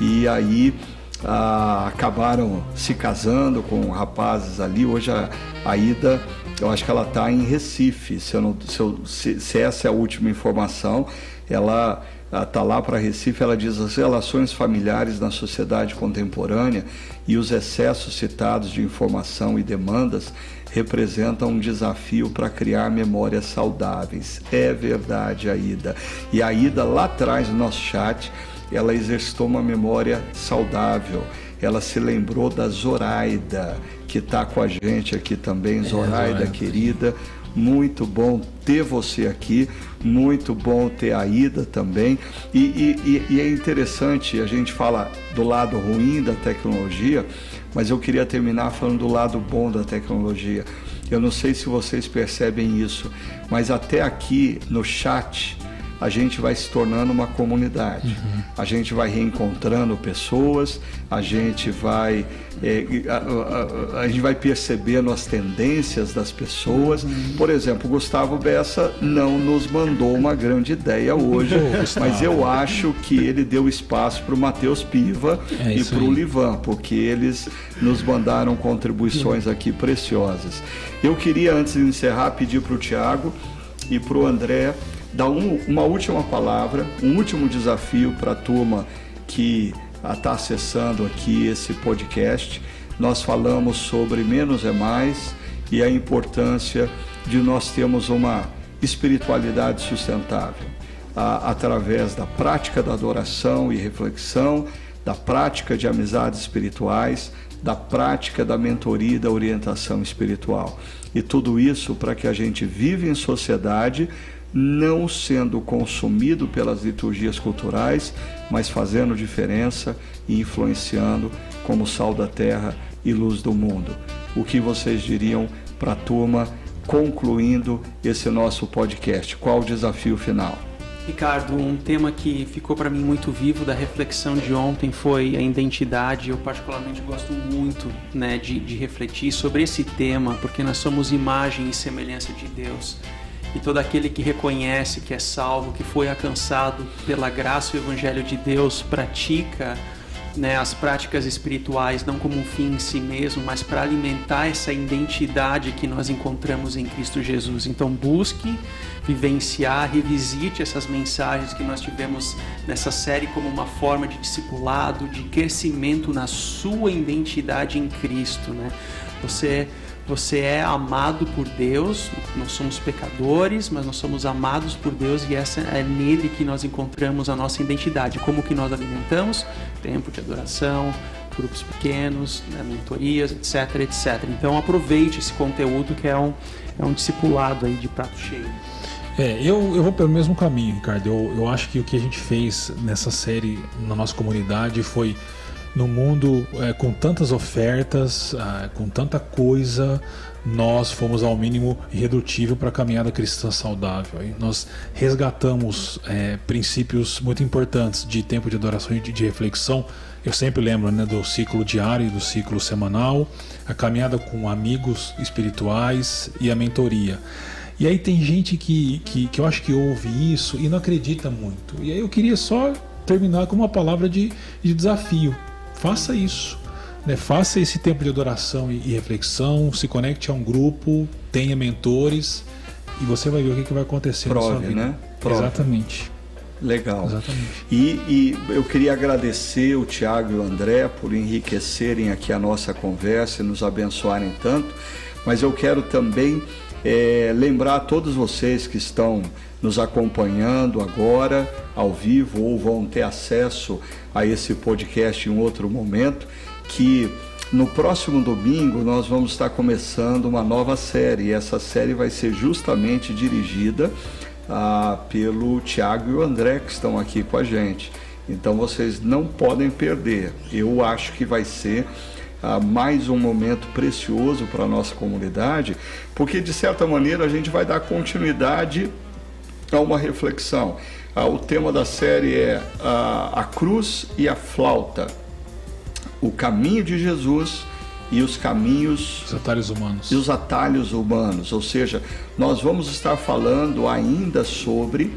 Speaker 1: E aí ah, acabaram se casando com rapazes ali. Hoje a, a Ida, eu acho que ela está em Recife, se, não, se, eu, se, se, essa é a última informação. Ela está lá para Recife, ela diz as relações familiares na sociedade contemporânea e os excessos citados de informação e demandas representam um desafio para criar memórias saudáveis. É verdade, Aida. E a Aida, lá atrás no nosso chat, ela exercitou uma memória saudável. ela se lembrou da Zoraida, que está com a gente aqui também, Zoraida, é, querida. Muito bom ter você aqui, muito bom ter a Ida também. E, e, e é interessante, a gente fala do lado ruim da tecnologia, mas eu queria terminar falando do lado bom da tecnologia. Eu não sei se vocês percebem isso, mas até aqui no chat a gente vai se tornando uma comunidade. Uhum. A gente vai reencontrando pessoas, a gente vai é, a, a, a, gente vai percebendo as tendências das pessoas. Uhum. Por exemplo, Gustavo Bessa não nos mandou uma grande ideia hoje, mas eu acho que ele deu espaço para o Matheus Piva é e para o Livan, porque eles nos mandaram contribuições aqui preciosas. Eu queria, antes de encerrar, pedir para o Tiago e para o André dar um, uma última palavra, um último desafio para a turma que está acessando aqui esse podcast. Nós falamos sobre menos é mais e a importância de nós termos uma espiritualidade sustentável a, através da prática da adoração e reflexão, da prática de amizades espirituais, da prática da mentoria e da orientação espiritual. E tudo isso para que a gente viva em sociedade não sendo consumido pelas liturgias culturais, mas fazendo diferença e influenciando como sal da terra e luz do mundo. O que vocês diriam para a turma concluindo esse nosso podcast? Qual o desafio final?
Speaker 2: Ricardo, um tema que ficou para mim muito vivo da reflexão de ontem foi a identidade. Eu particularmente gosto muito né, de, de refletir sobre esse tema, porque nós somos imagem e semelhança de Deus e todo aquele que reconhece que é salvo, que foi alcançado pela graça e o evangelho de Deus, pratica né, as práticas espirituais não como um fim em si mesmo, mas para alimentar essa identidade que nós encontramos em Cristo Jesus. Então busque vivenciar, revisite essas mensagens que nós tivemos nessa série como uma forma de discipulado, de crescimento na sua identidade em Cristo, né? Você você é amado por Deus, nós somos pecadores, mas nós somos amados por Deus e essa é nele que nós encontramos a nossa identidade. Como que nós alimentamos? Tempo de adoração, grupos pequenos, né, mentorias, etc, etc. Então aproveite esse conteúdo que é um, é um discipulado aí de prato cheio.
Speaker 3: É, eu, eu vou pelo mesmo caminho, Ricardo. Eu, eu acho que o que a gente fez nessa série na nossa comunidade foi no mundo é, com tantas ofertas, ah, com tanta coisa, nós fomos ao mínimo irredutível para a caminhada cristã saudável. E nós resgatamos é, princípios muito importantes de tempo de adoração e de, de reflexão. Eu sempre lembro né, do ciclo diário e do ciclo semanal, a caminhada com amigos espirituais e a mentoria. E aí tem gente que, que, que eu acho que ouve isso e não acredita muito. E aí eu queria só terminar com uma palavra de, de desafio faça isso. Né? Faça esse tempo de adoração e, reflexão, se conecte a um grupo, tenha mentores e você vai ver o que, que vai acontecer
Speaker 1: Prove,
Speaker 3: na sua vida.
Speaker 1: né?
Speaker 3: Prove. Exatamente.
Speaker 1: Legal.
Speaker 3: Exatamente.
Speaker 1: E, e, eu queria agradecer o Tiago e o André por enriquecerem aqui a nossa conversa e nos abençoarem tanto, mas eu quero também é, lembrar a todos vocês que estão nos acompanhando agora ao vivo ou vão ter acesso a esse podcast em outro momento, que no próximo domingo nós vamos estar começando uma nova série. E essa série vai ser justamente dirigida ah, pelo Tiago e o André que estão aqui com a gente. Então vocês não podem perder. Eu acho que vai ser ah, mais um momento precioso para a nossa comunidade, porque de certa maneira a gente vai dar continuidade a uma reflexão. Ah, o tema da série é a, ah, a cruz e a flauta, o caminho de Jesus e os caminhos
Speaker 3: os atalhos humanos.
Speaker 1: e os atalhos humanos. Ou seja nós vamos estar falando ainda sobre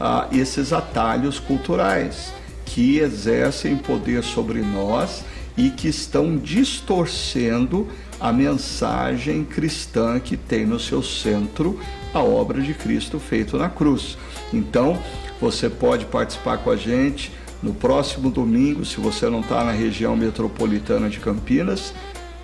Speaker 1: ah, esses atalhos culturais que exercem poder sobre nós e que estão distorcendo a mensagem cristã que tem no seu centro a obra de Cristo feito na cruz. Então, você pode participar com a gente no próximo domingo, se você não está na região metropolitana de Campinas,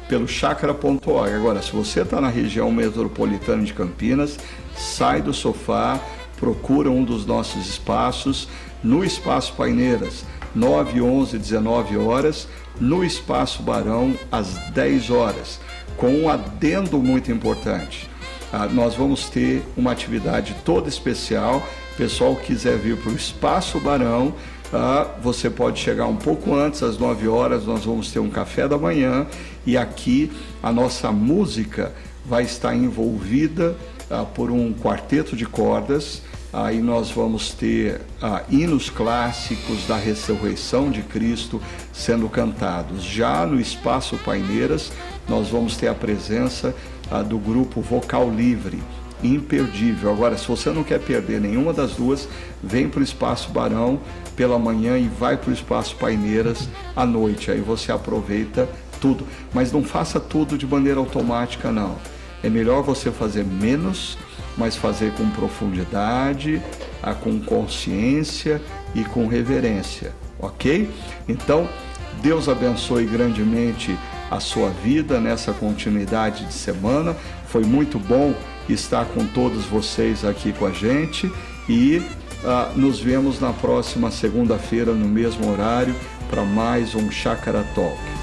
Speaker 1: pelo chakra.org. Agora, se você está na região metropolitana de Campinas, sai do sofá, procura um dos nossos espaços, no Espaço Paineiras, 9, 11, 19 horas, no Espaço Barão, às 10 horas, com um adendo muito importante. Ah, nós vamos ter uma atividade toda especial. Pessoal que quiser vir para o Espaço Barão, ah, você pode chegar um pouco antes, às 9 horas, nós vamos ter um café da manhã e aqui a nossa música vai estar envolvida ah, por um quarteto de cordas. Aí nós vamos ter ah, hinos clássicos da ressurreição de Cristo sendo cantados. Já no Espaço Paineiras, nós vamos ter a presença ah, do grupo Vocal Livre, imperdível. Agora, se você não quer perder nenhuma das duas, vem para o Espaço Barão pela manhã e vai para o Espaço Paineiras à noite. Aí você aproveita tudo. Mas não faça tudo de maneira automática, não. É melhor você fazer menos mas fazer com profundidade, com consciência e com reverência, ok? Então, Deus abençoe grandemente a sua vida nessa continuidade de semana. Foi muito bom estar com todos vocês aqui com a gente e uh, nos vemos na próxima segunda-feira no mesmo horário para mais um Chakra Talk.